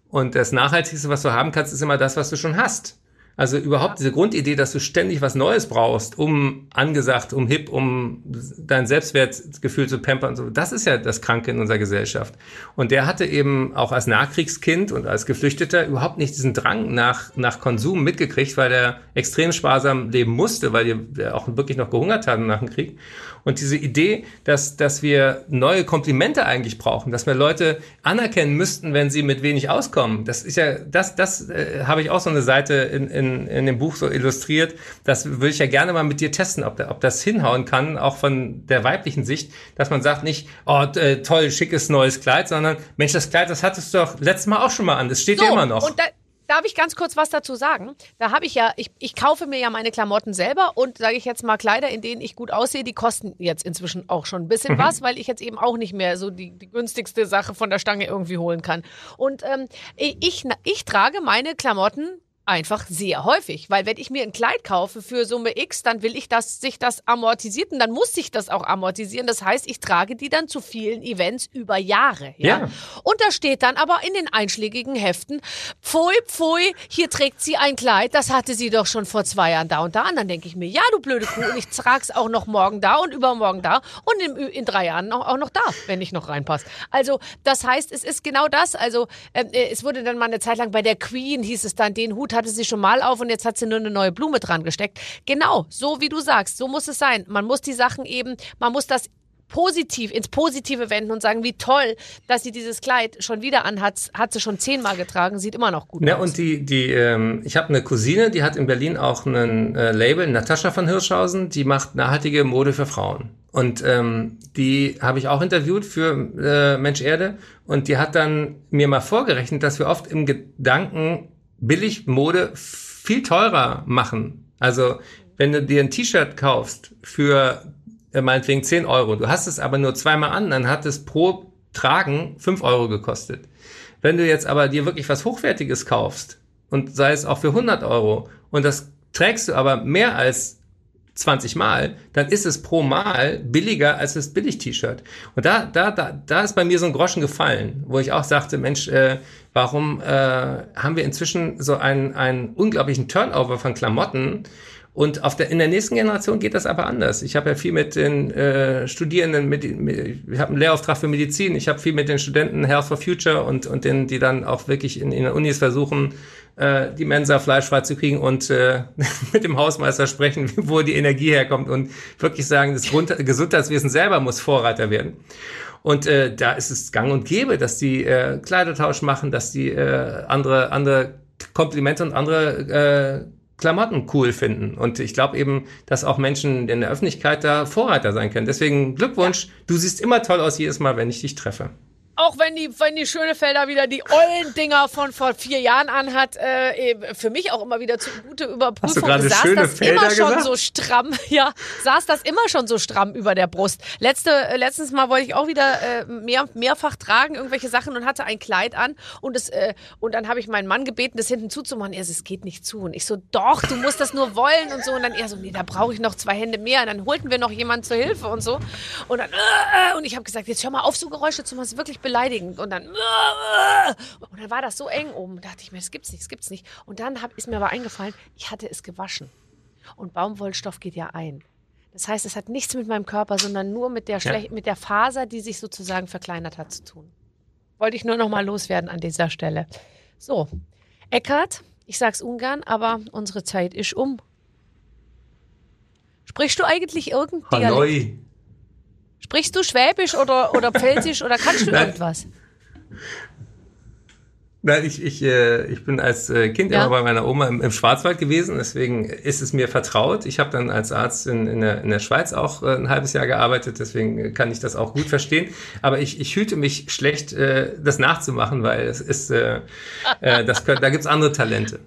Und das Nachhaltigste, was du haben kannst, ist immer das, was du schon hast. Also überhaupt diese Grundidee, dass du ständig was Neues brauchst, um angesagt, um hip, um dein Selbstwertgefühl zu pampern, und so, das ist ja das Kranke in unserer Gesellschaft. Und der hatte eben auch als Nachkriegskind und als Geflüchteter überhaupt nicht diesen Drang nach, nach Konsum mitgekriegt, weil er extrem sparsam leben musste, weil wir auch wirklich noch gehungert haben nach dem Krieg. Und diese Idee, dass, dass wir neue Komplimente eigentlich brauchen, dass wir Leute anerkennen müssten, wenn sie mit wenig auskommen, das ist ja, das, das äh, habe ich auch so eine Seite in, in, in dem Buch so illustriert. Das würde ich ja gerne mal mit dir testen, ob, da, ob das hinhauen kann, auch von der weiblichen Sicht, dass man sagt nicht, oh, äh, toll, schickes neues Kleid, sondern Mensch, das Kleid, das hattest du doch letztes Mal auch schon mal an, das steht dir immer noch. Und da, darf ich ganz kurz was dazu sagen? Da habe ich ja, ich, ich kaufe mir ja meine Klamotten selber und sage ich jetzt mal Kleider, in denen ich gut aussehe, die kosten jetzt inzwischen auch schon ein bisschen Mhm. was, weil ich jetzt eben auch nicht mehr so die, die günstigste Sache von der Stange irgendwie holen kann. Und ähm, ich, ich trage meine Klamotten Einfach sehr häufig, weil wenn ich mir ein Kleid kaufe für Summe X, dann will ich, dass sich das amortisiert und dann muss sich das auch amortisieren. Das heißt, ich trage die dann zu vielen Events über Jahre. Ja? Ja. Und da steht dann aber in den einschlägigen Heften, pfui, pfui, hier trägt sie ein Kleid, das hatte sie doch schon vor zwei Jahren da und da. Und dann denke ich mir, ja, du blöde Kuh, und ich trag's auch noch morgen da und übermorgen da und in, in drei Jahren auch, auch noch da, wenn ich noch reinpasse. Also, das heißt, es ist genau das. Also, ähm, äh, es wurde dann mal eine Zeit lang bei der Queen, hieß es dann, den Hut hatte sie schon mal auf und jetzt hat sie nur eine neue Blume dran gesteckt. Genau, so wie du sagst, so muss es sein. Man muss die Sachen eben, man muss das positiv ins Positive wenden und sagen, wie toll, dass sie dieses Kleid schon wieder anhat, hat sie schon zehnmal getragen, sieht immer noch gut Ja, aus. und die, die, ähm, ich habe eine Cousine, die hat in Berlin auch ein äh, Label, Natascha von Hirschhausen, die macht nachhaltige Mode für Frauen. Und ähm, die habe ich auch interviewt für äh, Mensch Erde und die hat dann mir mal vorgerechnet, dass wir oft im Gedanken billig Mode viel teurer machen. Also wenn du dir ein T-Shirt kaufst für äh, meinetwegen 10 Euro, du hast es aber nur zweimal an, dann hat es pro Tragen 5 Euro gekostet. Wenn du jetzt aber dir wirklich was Hochwertiges kaufst und sei es auch für 100 Euro und das trägst du aber mehr als 20 Mal, dann ist es pro Mal billiger als das Billig-T-Shirt. Und da, da, da, da ist bei mir so ein Groschen gefallen, wo ich auch sagte, Mensch, äh, warum äh, haben wir inzwischen so einen, einen unglaublichen Turnover von Klamotten? Und auf der, in der nächsten Generation geht das aber anders. Ich habe ja viel mit den äh, Studierenden, mit, mit, ich habe einen Lehrauftrag für Medizin, ich habe viel mit den Studenten Health for Future und, und den, die dann auch wirklich in, in den Unis versuchen, äh, die Mensa fleischfrei zu kriegen und äh, (laughs) mit dem Hausmeister sprechen, (laughs) wo die Energie herkommt und wirklich sagen, das Grund Gesundheitswesen selber muss Vorreiter werden. Und äh, da ist es gang und gäbe, dass die äh, Kleidertausch machen, dass die äh, andere, andere Komplimente und andere äh, Klamotten cool finden. Und ich glaube eben, dass auch Menschen in der Öffentlichkeit da Vorreiter sein können. Deswegen Glückwunsch, du siehst immer toll aus jedes Mal, wenn ich dich treffe. Auch wenn die, wenn die Schönefelder wieder die ollen Dinger von vor vier Jahren anhat, äh, eben für mich auch immer wieder zu gute Überprüfung. Hast du saß das immer schon gesagt? so stramm, (laughs) ja, saß das immer schon so stramm über der Brust. Letzte, äh, letztens mal wollte ich auch wieder äh, mehr, mehrfach tragen, irgendwelche Sachen und hatte ein Kleid an und es, äh, und dann habe ich meinen Mann gebeten, das hinten zuzumachen. Er so, es geht nicht zu. Und ich so, doch, du musst das nur wollen und so. Und dann er so, nee, da brauche ich noch zwei Hände mehr. Und dann holten wir noch jemanden zur Hilfe und so. Und dann, äh, äh, und ich habe gesagt, jetzt hör mal auf, so Geräusche zu machen, das ist wirklich beleidigend. Und dann, und dann war das so eng oben. Da dachte ich mir, das gibt's nicht, das gibt's nicht. Und dann hab, ist mir aber eingefallen, ich hatte es gewaschen. Und Baumwollstoff geht ja ein. Das heißt, es hat nichts mit meinem Körper, sondern nur mit der, Ja. Schlech mit der Faser, die sich sozusagen verkleinert hat, zu tun. Wollte ich nur noch mal loswerden an dieser Stelle. So, Eckart, ich sag's ungern, aber unsere Zeit ist um. Sprichst du eigentlich irgendein Dialekt? Sprichst du Schwäbisch oder, oder Pfälzisch oder kannst du Nein. irgendwas? Nein, ich, ich, äh, ich bin als äh, Kind Ja. immer bei meiner Oma im, im Schwarzwald gewesen, deswegen ist es mir vertraut. Ich habe dann als Arzt in, in, der, in der Schweiz auch äh, ein halbes Jahr gearbeitet, deswegen kann ich das auch gut verstehen. Aber ich, ich hüte mich schlecht, äh, das nachzumachen, weil es ist, äh, äh, das können, da gibt's andere Talente.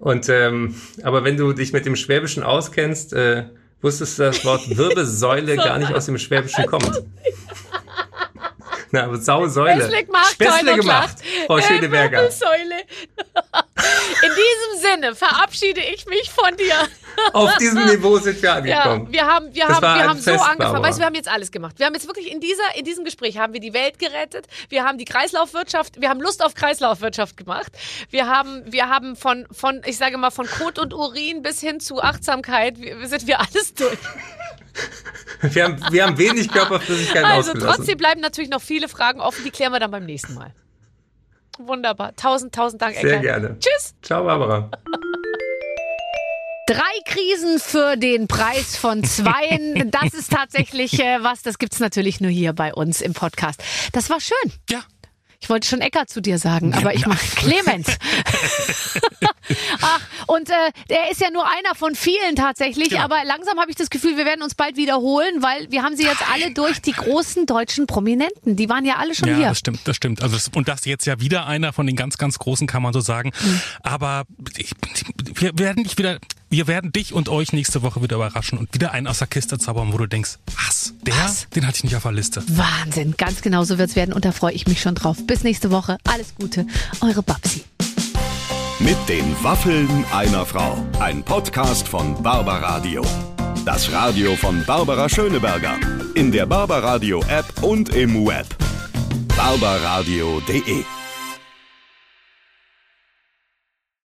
Und ähm, aber wenn du dich mit dem Schwäbischen auskennst, äh, wusstest du, dass das Wort Wirbelsäule gar nicht aus dem Schwäbischen kommt. (laughs) Na, aber Sausäule. Späßle gemacht, Späßle gemacht. Frau Äh, Schöneberger. Wirbelsäule. In diesem Sinne verabschiede ich mich von dir. Auf diesem Niveau sind wir Ja, angekommen. wir haben, wir Das haben, wir haben so angefangen. Barbara. Weißt du, wir haben jetzt alles gemacht. Wir haben jetzt wirklich in dieser, in diesem Gespräch haben wir die Welt gerettet. Wir haben die Kreislaufwirtschaft, wir haben Lust auf Kreislaufwirtschaft gemacht. Wir haben, wir haben von, von, ich sage mal, von Kot und Urin bis hin zu Achtsamkeit, sind wir alles durch. Wir haben, wir haben wenig Körperflüssigkeit Also ausgelassen. trotzdem bleiben natürlich noch viele Fragen offen, die klären wir dann beim nächsten Mal. Wunderbar. Tausend, tausend Dank, Sehr Eckart. gerne. Tschüss. Ciao, Barbara. Drei Krisen für den Preis von zweien. Das ist tatsächlich äh, was, das gibt's natürlich nur hier bei uns im Podcast. Das war schön. Ja. Ich wollte schon Eckart zu dir sagen, aber ich meine (laughs) Clemens. (laughs) Ach, und äh, der ist ja nur einer von vielen tatsächlich, Genau. aber langsam habe ich das Gefühl, wir werden uns bald wiederholen, weil wir haben sie jetzt alle durch, die großen deutschen Prominenten. Die waren ja alle schon Ja, hier. das stimmt, das stimmt. Also das, und das jetzt ja wieder einer von den ganz, ganz großen, kann man so sagen. Mhm. Aber ich, wir werden dich wieder, wir werden dich und euch nächste Woche wieder überraschen und wieder einen aus der Kiste zaubern, wo du denkst, was? Der? Was? Den hatte ich nicht auf der Liste. Wahnsinn, ganz genau so wird's werden und da freue ich mich schon drauf. Bis nächste Woche. Alles Gute, eure Babsi. Mit den Waffeln einer Frau. Ein Podcast von Barbaradio. Das Radio von Barbara Schöneberger. In der Barbaradio App und im Web. barbaradio.de